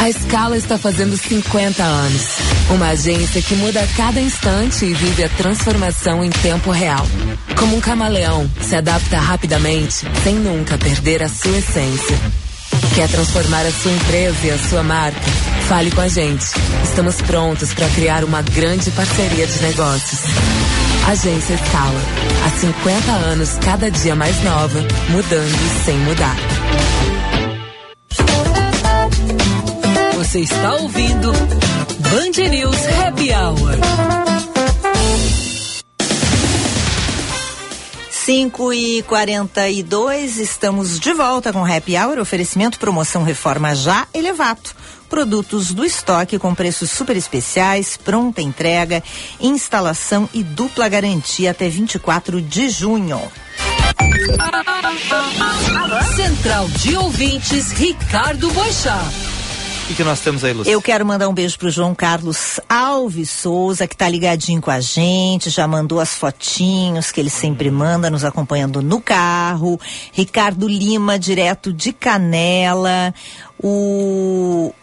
A Escala está fazendo 50 anos. Uma agência que muda a cada instante e vive a transformação em tempo real. Como um camaleão, se adapta rapidamente, sem nunca perder a sua essência. Quer transformar a sua empresa e a sua marca? Fale com a gente. Estamos prontos para criar uma grande parceria de negócios. Agência Escala. Há 50 anos, cada dia mais nova, mudando sem mudar. Você está ouvindo Band News Happy Hour. 5 e 42 estamos de volta com Happy Hour, oferecimento, promoção, reforma já, Elevato. Produtos do estoque com preços super especiais, pronta entrega, instalação e dupla garantia até 24 de junho. Central de Ouvintes, Ricardo Boixá. O que, que nós temos aí, Lúcia? Eu quero mandar um beijo pro João Carlos Alves Souza, que tá ligadinho com a gente, já mandou as fotinhos que ele sempre manda, nos acompanhando no carro. Ricardo Lima, direto de Canela. O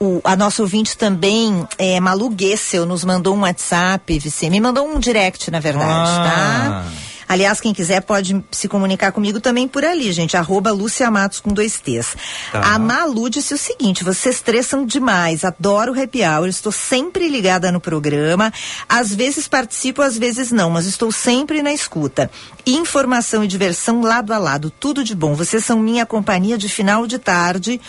o, a nossa ouvinte também, é, Malu Gessel, nos mandou um WhatsApp, Vicê, me mandou um direct, na verdade, Ah. tá? Aliás, quem quiser pode se comunicar comigo também por ali, gente. Arroba Lúcia Matos com dois T's. Tá. A Malu disse o seguinte: vocês três são demais, adoro o happy hour, estou sempre ligada no programa. Às vezes participo, às vezes não, mas estou sempre na escuta. Informação e diversão lado a lado, tudo de bom. Vocês são minha companhia de final de tarde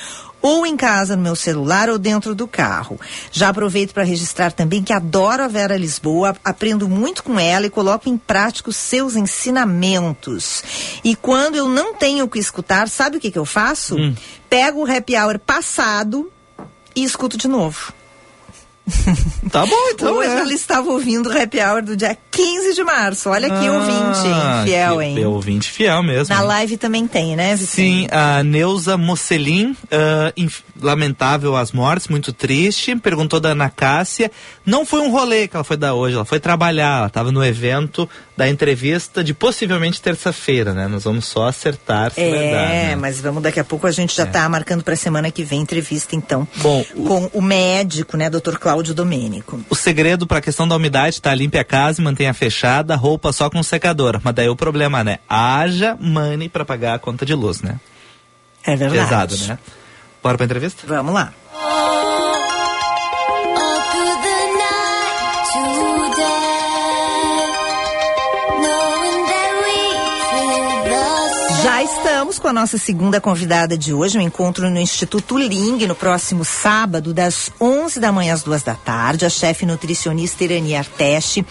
ou em casa no meu celular ou dentro do carro. Já aproveito para registrar também que adoro a Vera Lisboa, aprendo muito com ela e coloco em prática os seus ensinamentos. E quando eu não tenho o que escutar, sabe o que, que eu faço? Pego o happy hour passado e escuto de novo. *laughs* Tá bom, então. Hoje é. ela estava ouvindo o happy hour do dia 15 de março. Olha que ouvinte, hein? Fiel, hein? Ouvinte fiel mesmo. Na hein? live também tem, né, Vicente? Sim, a Neuza Mocelin, ah, inf- lamentável as mortes, muito triste. Perguntou da Ana Cássia. Não foi um rolê que ela foi dar hoje, ela foi trabalhar. Ela estava no evento da entrevista de possivelmente terça-feira, né? Nós vamos só acertar se É, vai dar, né? mas vamos daqui a pouco a gente já está marcando para semana que vem entrevista então Bom, com o médico, né, Dr. Cláudio Domênico. O segredo para a questão da umidade tá limpe a casa e mantenha fechada, roupa só com secador. Mas daí o problema, né? Haja money para pagar a conta de luz, né? É verdade. Pesado, né? Bora pra entrevista? Vamos lá. Estamos com a nossa segunda convidada de hoje, um encontro no Instituto Ling, no próximo sábado, das 11 da manhã às duas da tarde. A chefe nutricionista Irani Arteste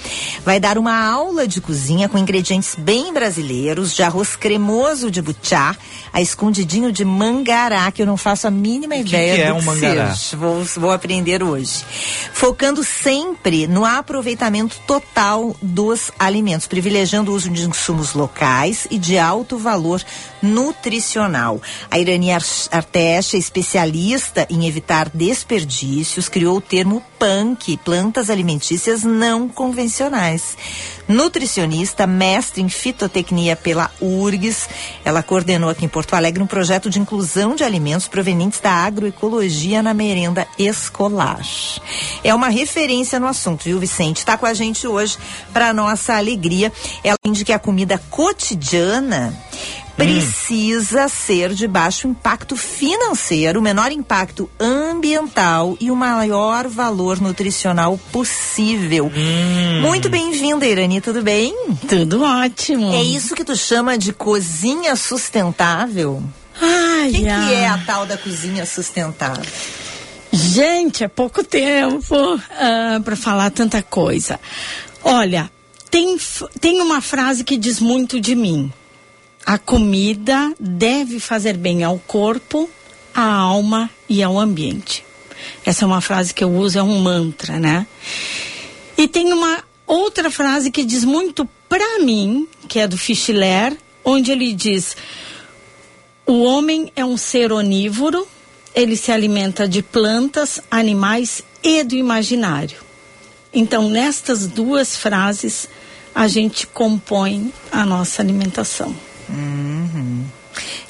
vai dar uma aula de cozinha com ingredientes bem brasileiros, de arroz cremoso de butiá, a escondidinho de mangará, que eu não faço a mínima ideia que é do um que mangará? seja. Vou, vou aprender hoje. Focando sempre no aproveitamento total dos alimentos, privilegiando o uso de insumos locais e de alto valor nutricional. A Irani Ar- Arteste é especialista em evitar desperdícios, criou o termo PANC, plantas alimentícias não convencionais. Nutricionista, mestre em fitotecnia pela URGS, ela coordenou aqui em Porto Alegre um projeto de inclusão de alimentos provenientes da agroecologia na merenda escolar. É uma referência no assunto, viu, Vicente? Está com a gente hoje para nossa alegria. Ela entende que a comida cotidiana precisa ser de baixo impacto financeiro, menor impacto ambiental e o maior valor nutricional possível. Muito bem-vinda, Irani, tudo bem? Tudo ótimo. É isso que tu chama de cozinha sustentável? Ai, O que, que é a tal da cozinha sustentável? Gente, é pouco tempo para falar tanta coisa. Olha, tem, tem uma frase que diz muito de mim. A comida deve fazer bem ao corpo, à alma e ao ambiente. Essa é uma frase que eu uso, é um mantra, né? E tem uma outra frase que diz muito pra mim, que é do Fischler, onde ele diz: o homem é um ser onívoro, ele se alimenta de plantas, animais e do imaginário. Então, nestas duas frases, a gente compõe a nossa alimentação. Uhum.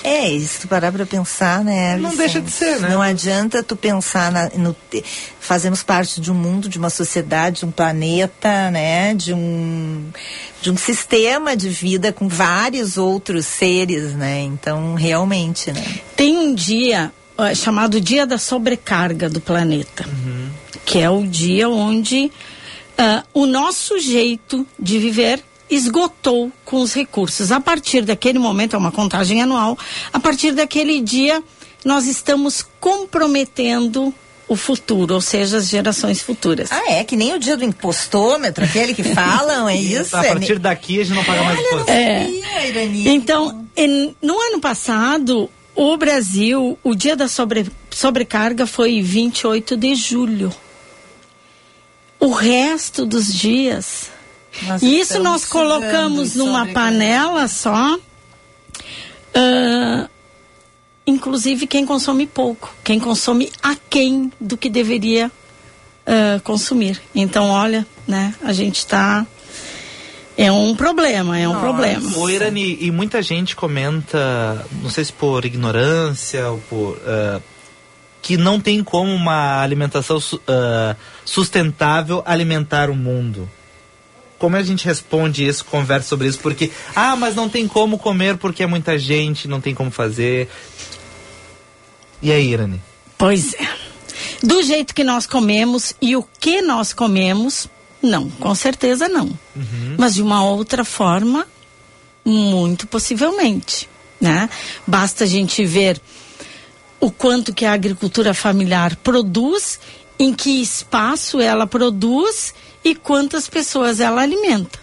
É, e se tu parar pra pensar, né? Não Vicente? deixa de ser, né? Não adianta tu pensar na, no. Fazemos parte de um mundo, de uma sociedade, de um planeta, né? De um, de um sistema de vida com vários outros seres, né? Então, realmente, né? Tem um dia ó, chamado Dia da Sobrecarga do Planeta, que é o dia onde ah, o nosso jeito de viver esgotou com os recursos. A partir daquele momento, é uma contagem anual, a partir daquele dia, nós estamos comprometendo o futuro, ou seja, as gerações futuras. Ah, é? Que nem o dia do impostômetro, aquele que falam, é *laughs* isso? A É partir daqui a gente não paga mais imposto. É. Então, no ano passado, o Brasil, o dia da sobre- sobrecarga foi 28 de julho. O resto dos dias. Nós e isso nós colocamos numa panela só. ah, inclusive quem consome pouco, quem consome aquém do que deveria ah, consumir. Então, olha, né, a gente está é um problema, é um problema. O Irani, e muita gente comenta, não sei se por ignorância ou por. ah, que não tem como uma alimentação ah, sustentável alimentar o mundo. Como a gente responde isso, conversa sobre isso? Porque, ah, mas não tem como comer porque é muita gente, não tem como fazer. E aí, Irani? Pois é. Do jeito que nós comemos e o que nós comemos, não, com certeza não. Mas de uma outra forma, muito possivelmente, né? Basta a gente ver o quanto que a agricultura familiar produz, em que espaço ela produz e quantas pessoas ela alimenta.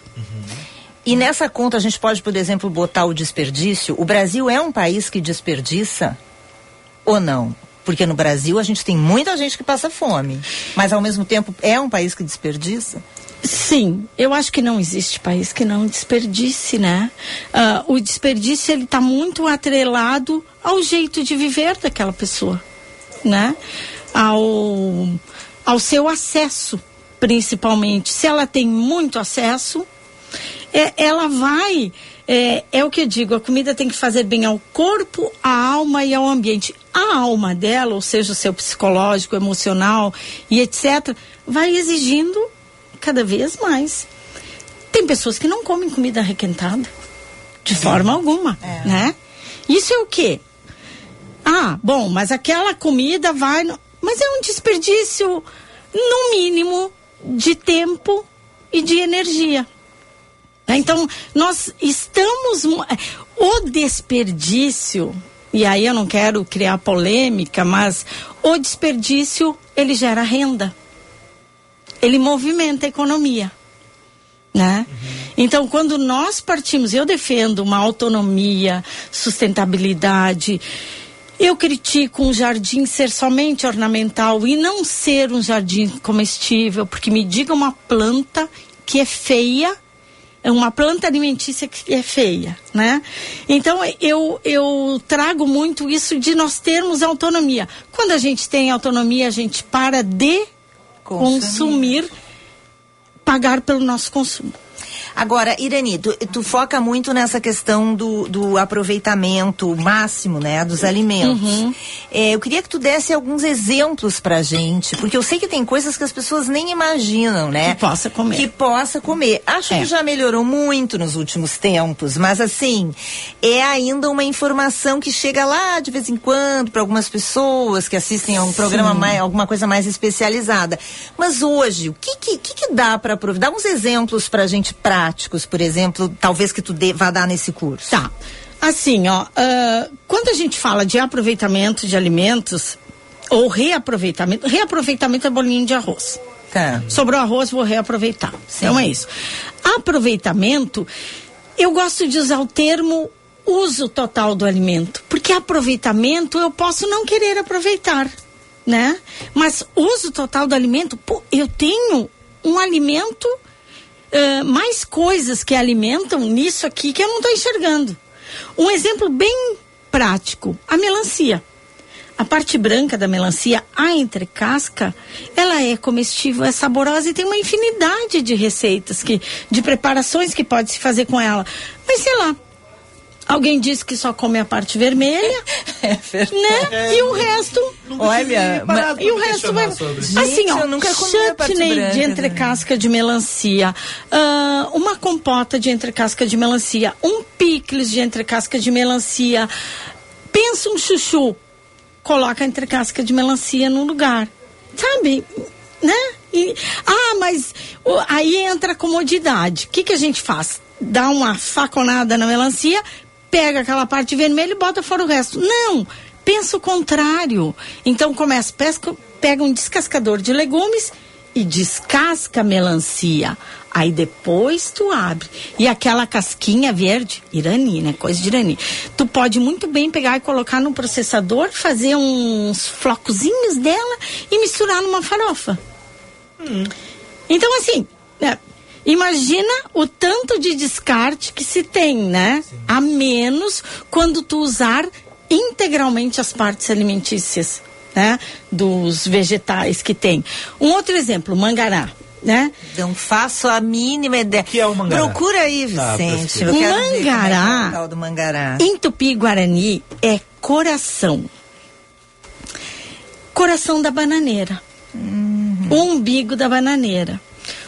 E nessa conta a gente pode, por exemplo, botar o desperdício. O Brasil é um país que desperdiça ou não? Porque no Brasil a gente tem muita gente que passa fome, mas ao mesmo tempo é um país que desperdiça. Sim, eu acho que não existe país que não desperdice, né? Ah, o desperdício ele está muito atrelado ao jeito de viver daquela pessoa, né? Ao, ao seu acesso, principalmente. Se ela tem muito acesso, é, ela vai. É, é o que eu digo, a comida tem que fazer bem ao corpo, à alma e ao ambiente. A alma dela, ou seja, o seu psicológico, emocional e etc., vai exigindo cada vez mais. Tem pessoas que não comem comida requentada, de forma alguma, né? Isso é o quê? Ah, bom, mas aquela comida vai. no- Mas é um desperdício, no mínimo, de tempo e de energia. Né? Então, nós estamos. eh, O desperdício, e aí eu não quero criar polêmica, mas o desperdício, ele gera renda. Ele movimenta a economia. Né? Então, quando nós partimos, eu defendo uma autonomia, sustentabilidade. Eu critico um jardim ser somente ornamental e não ser um jardim comestível, porque me diga uma planta que é feia, é uma planta alimentícia que é feia, né? Então eu, eu trago muito isso de nós termos autonomia. Quando a gente tem autonomia, a gente para de Consumir. consumir pagar pelo nosso consumo. Agora, Irani, tu, tu foca muito nessa questão do, do aproveitamento máximo, né, dos alimentos. Uhum. É, eu queria que tu desse alguns exemplos pra gente, porque eu sei que tem coisas que as pessoas nem imaginam, né? Que possa comer. Que possa comer. Acho É. que já melhorou muito nos últimos tempos, mas assim, é ainda uma informação que chega lá de vez em quando para algumas pessoas que assistem a um programa Sim. mais, alguma coisa mais especializada. Mas hoje, o que que, que, que dá para aproveitar? Dá uns exemplos pra gente práticos, por exemplo, talvez que tu dê, vá dar nesse curso. Tá. Assim, ó, ah, quando a gente fala de aproveitamento de alimentos ou reaproveitamento, reaproveitamento é bolinho de arroz. Tá. Sobrou arroz, vou reaproveitar. Então é isso. Aproveitamento, eu gosto de usar o termo uso total do alimento, porque aproveitamento eu posso não querer aproveitar, né? Mas uso total do alimento, pô, eu tenho um alimento, eh, mais coisas que alimentam nisso aqui que eu não estou enxergando. Um exemplo bem prático, a melancia. A parte branca da melancia, a entrecasca, ela é comestível, é saborosa e tem uma infinidade de receitas, que, de preparações que pode se fazer com ela. Mas sei lá, alguém disse que só come a parte vermelha, *laughs* É né? e o resto... Olha, mas- e o resto vai... Gente, Assim, ó, eu nunca comi a parte chutney branca, de né? entrecasca de melancia, ah, uma compota de entrecasca de melancia, um picles de entrecasca de melancia. Pensa um chuchu, coloca a entrecasca de melancia no lugar. Sabe? Né? E- ah, mas o- aí entra a comodidade. O que, que a gente faz? Dá uma faconada na melancia, pega aquela parte vermelha e bota fora o resto. Não! Pensa o contrário. Então começa, pesca, pega um descascador de legumes e descasca a melancia. Aí depois tu abre. E aquela casquinha verde, irani, né? Coisa de irani. Tu pode muito bem pegar e colocar no processador, fazer uns flocozinhos dela e misturar numa farofa. Então, assim, né, imagina o tanto de descarte que se tem, né? A menos quando tu usar integralmente as partes alimentícias, né? Dos vegetais que tem. Um outro exemplo, mangará. Né? Não faço a mínima ideia. que é o mangará? Procura aí, Tá, Vicente. ver como é que é Mangará. o mangará. Em tupi-guarani é coração. Coração da bananeira. O umbigo da bananeira.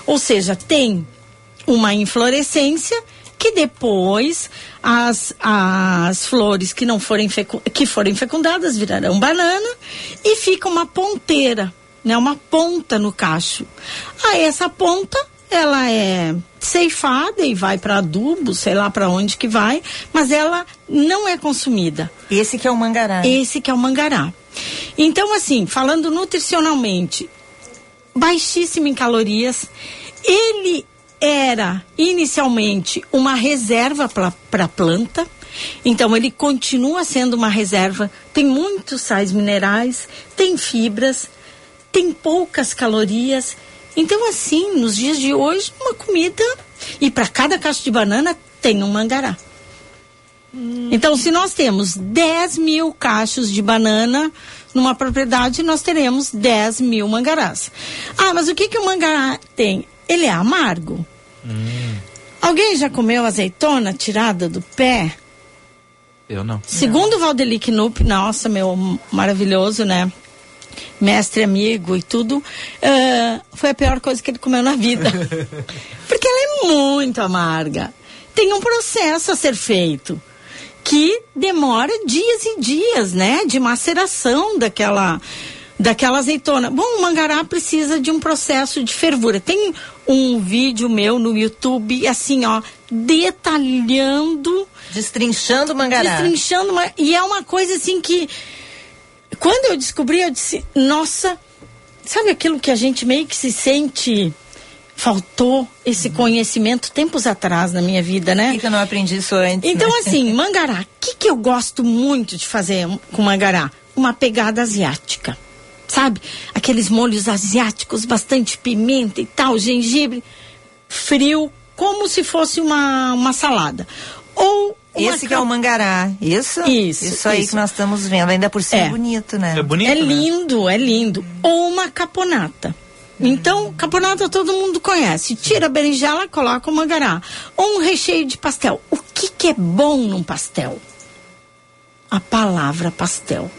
Ou seja, tem uma inflorescência que depois as, as flores que não forem que forem fecundadas virarão banana e fica uma ponteira, né, uma ponta no cacho. Aí essa ponta ela é ceifada e vai para adubo, sei lá para onde que vai, mas ela não é consumida. Esse que é o mangará. Esse que é o mangará. Então, assim, falando nutricionalmente, baixíssimo em calorias. Ele era inicialmente uma reserva para a planta. Então ele continua sendo uma reserva. Tem muitos sais minerais, tem fibras, tem poucas calorias. Então assim, nos dias de hoje, uma comida e para cada cacho de banana tem um mangará. Então, se nós temos 10 mil cachos de banana numa propriedade, nós teremos 10 mil mangarás. Ah, mas o que, que o mangará tem? Ele é amargo. Alguém já comeu azeitona tirada do pé? Eu não. Segundo o Valdeli Knupp, nossa, meu maravilhoso, né? Mestre, amigo e tudo, ah, foi a pior coisa que ele comeu na vida. *laughs* Porque ela é muito amarga. Tem um processo a ser feito que demora dias e dias, né? De maceração daquela, daquela azeitona. Bom, o mangará precisa de um processo de fervura. Tem um vídeo meu no YouTube, assim, ó, detalhando. Destrinchando o mangará. Destrinchando, e é uma coisa assim que. Quando eu descobri, eu disse, nossa, sabe aquilo que a gente meio que se sente. Faltou esse conhecimento tempos atrás na minha vida, né? Por que, eu não aprendi isso antes? Então, né? *laughs* assim, mangará, o que, que eu gosto muito de fazer com mangará? Uma pegada asiática. Sabe? Aqueles molhos asiáticos, bastante pimenta e tal, gengibre, frio, como se fosse uma, uma salada. Ou. uma Esse que é o mangará. Isso? Isso, Isso aí isso. que nós estamos vendo. Ainda por cima É. é bonito, né? É bonito, é né? lindo, é lindo. Ou uma caponata. Então, caponata todo mundo conhece. Tira a berinjela, coloca o mangará. Ou um recheio de pastel. O que, que é bom num pastel? A palavra pastel.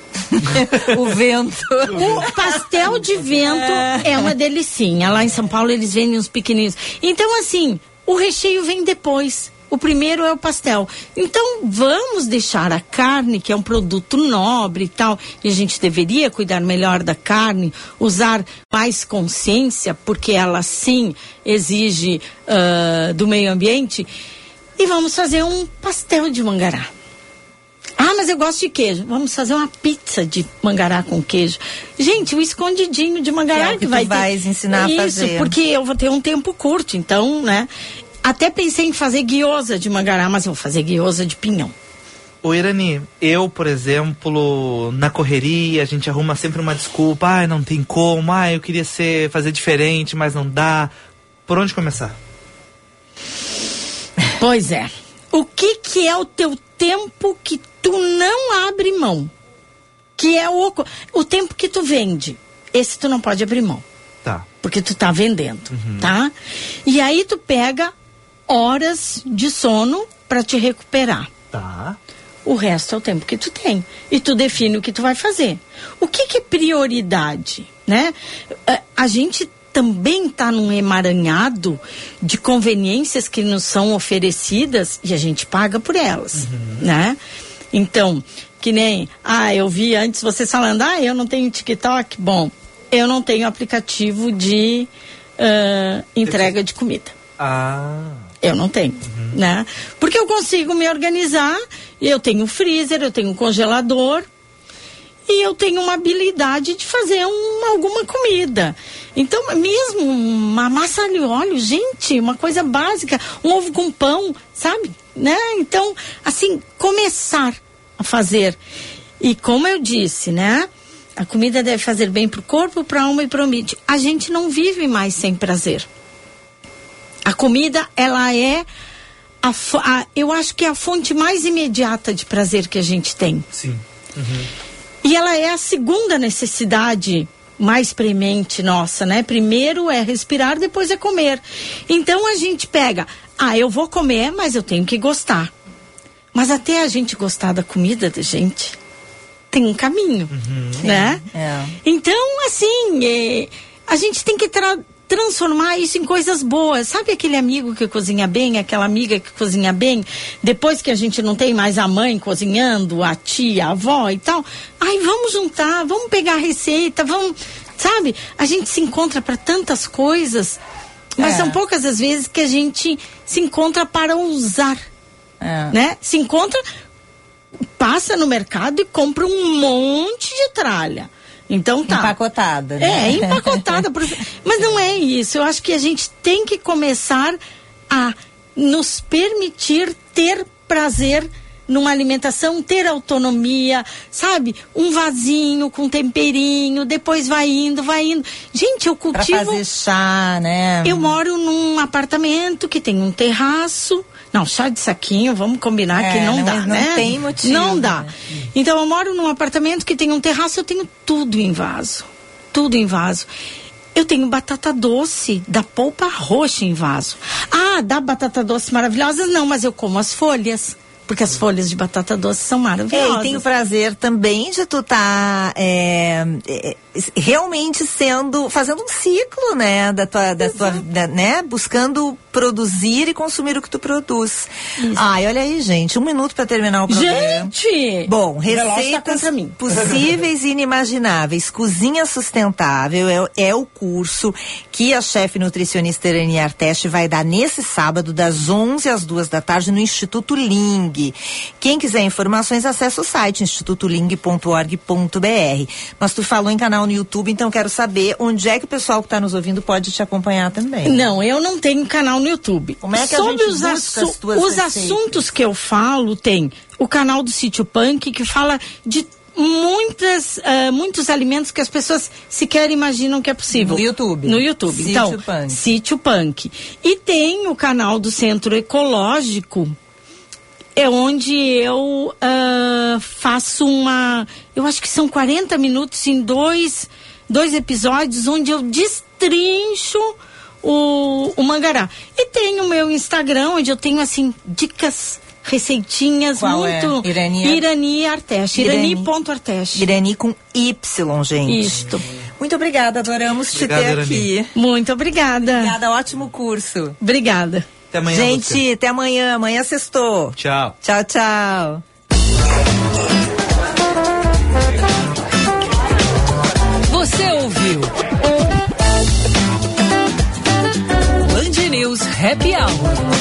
*laughs* o vento. O pastel de vento é uma delicinha. Lá em São Paulo eles vendem uns pequenininhos. Então, assim, o recheio vem depois. O primeiro é o pastel. Então, vamos deixar a carne, que é um produto nobre e tal, e a gente deveria cuidar melhor da carne, usar mais consciência, porque ela sim exige ah, do meio ambiente. E vamos fazer um pastel de mangará. Ah, mas eu gosto de queijo. Vamos fazer uma pizza de mangará com queijo. Gente, o escondidinho de mangará Que é o que tu vai ter- vais ensinar a Isso, fazer. porque eu vou ter um tempo curto, então, né? Até pensei em fazer guiosa de mangará, mas vou fazer guiosa de pinhão. Ô Irani, eu, por exemplo, na correria, a gente arruma sempre uma desculpa, ai, não tem como, ai, eu queria ser, fazer diferente, mas não dá. Por onde começar? Pois é. O que que é o teu tempo que tu não abre mão? Que é o, o tempo que tu vende. Esse tu não pode abrir mão. Tá. Porque tu tá vendendo, tá? E aí tu pega horas de sono para te recuperar. Tá. O resto é o tempo que tu tem. E tu define o que tu vai fazer. O que, que é prioridade, né? Eh, A gente também está num emaranhado de conveniências que nos são oferecidas e a gente paga por elas, né? Então, que nem, ah, eu vi antes vocês falando, ah, eu não tenho TikTok. Bom, eu não tenho aplicativo de ah, entrega de comida. Ah. Eu não tenho, né? Porque eu consigo me organizar, eu tenho freezer, eu tenho congelador e eu tenho uma habilidade de fazer um- alguma comida. Então, mesmo uma massa de óleo, gente, uma coisa básica, um ovo com pão, sabe? Né? Então, assim, começar a fazer. E como eu disse, né? A comida deve fazer bem para o corpo, para a alma e para o. A gente não vive mais sem prazer. A comida, ela é, a, a- eu acho que é a fonte mais imediata de prazer que a gente tem. Sim. E ela é a segunda necessidade mais premente nossa, né? Primeiro é respirar, depois é comer. Então a gente pega, ah, eu vou comer, mas eu tenho que gostar. Mas até a gente gostar da comida da gente, tem um caminho, né? É. Então, assim, é, a gente tem que tra- transformar isso em coisas boas. Sabe aquele amigo que cozinha bem, aquela amiga que cozinha bem? Depois que a gente não tem mais a mãe cozinhando, a tia, a avó e tal. Ai, vamos juntar, vamos pegar a receita, vamos. Sabe? A gente se encontra para tantas coisas, mas É. são poucas as vezes que a gente se encontra para usar. É. Né? Se encontra passa no mercado e compra um monte de tralha. Então tá. Empacotada, né? É, empacotada. por- Mas não é isso. Eu acho que a gente tem que começar a nos permitir ter prazer numa alimentação, ter autonomia, sabe? Um vasinho com temperinho, depois vai indo, vai indo. Gente, eu Pra cultivo. fazer chá, né? Eu moro num apartamento que tem um terraço. Não, chá de saquinho, vamos combinar É, que não, não- dá, não né? tem motivo, Não dá. né? Então eu moro num apartamento que tem um terraço, eu tenho tudo em vaso. Tudo em vaso. Eu tenho batata doce da polpa roxa em vaso. Ah, dá batata doce maravilhosas? Não, mas eu como as folhas. Porque as folhas de batata doce são É, maravilhosas. e tem o prazer também de tu tá é, é, realmente sendo, fazendo um ciclo, né, da tua, da tua, da- né, buscando produzir e consumir o que tu produz. Ai, olha aí, gente, um minuto para terminar o programa. Gente! Bom, tá receitas mim. *laughs* possíveis e inimagináveis. Cozinha sustentável é, é o curso que a chefe nutricionista Irani Arteste vai dar nesse sábado, das 11 às 2 da tarde, no Instituto Ling. Quem quiser informações, acessa o site institutoling.org.br. Mas tu falou em canal no YouTube, então quero saber onde é que o pessoal que está nos ouvindo pode te acompanhar também. Não, eu não tenho canal no YouTube. Como é que a Sobre gente os, assu- os assuntos que eu falo, tem o canal do Sítio Punk, que fala de muitas, ah, muitos alimentos que as pessoas sequer imaginam que é possível. No YouTube. No YouTube. Sítio então, Punk. Sítio Punk. E tem o canal do Centro Ecológico, é onde eu ah, faço uma. Eu acho que são 40 minutos em dois, dois episódios, onde eu destrincho o, o mangará. E tem o meu Instagram, onde eu tenho assim, dicas, receitinhas Qual é? muito. Irani- Irani Arteste. Irani- Irani.arteste. Irani com Y, gente. Isto. Muito obrigada, adoramos Obrigado, te ter Irani. aqui. Muito obrigada. Obrigada, ótimo curso. Obrigada. Até amanhã. Gente, Lúcia. até amanhã. Amanhã sextou. Tchau. Tchau, tchau. Você ouviu? Happy Hour.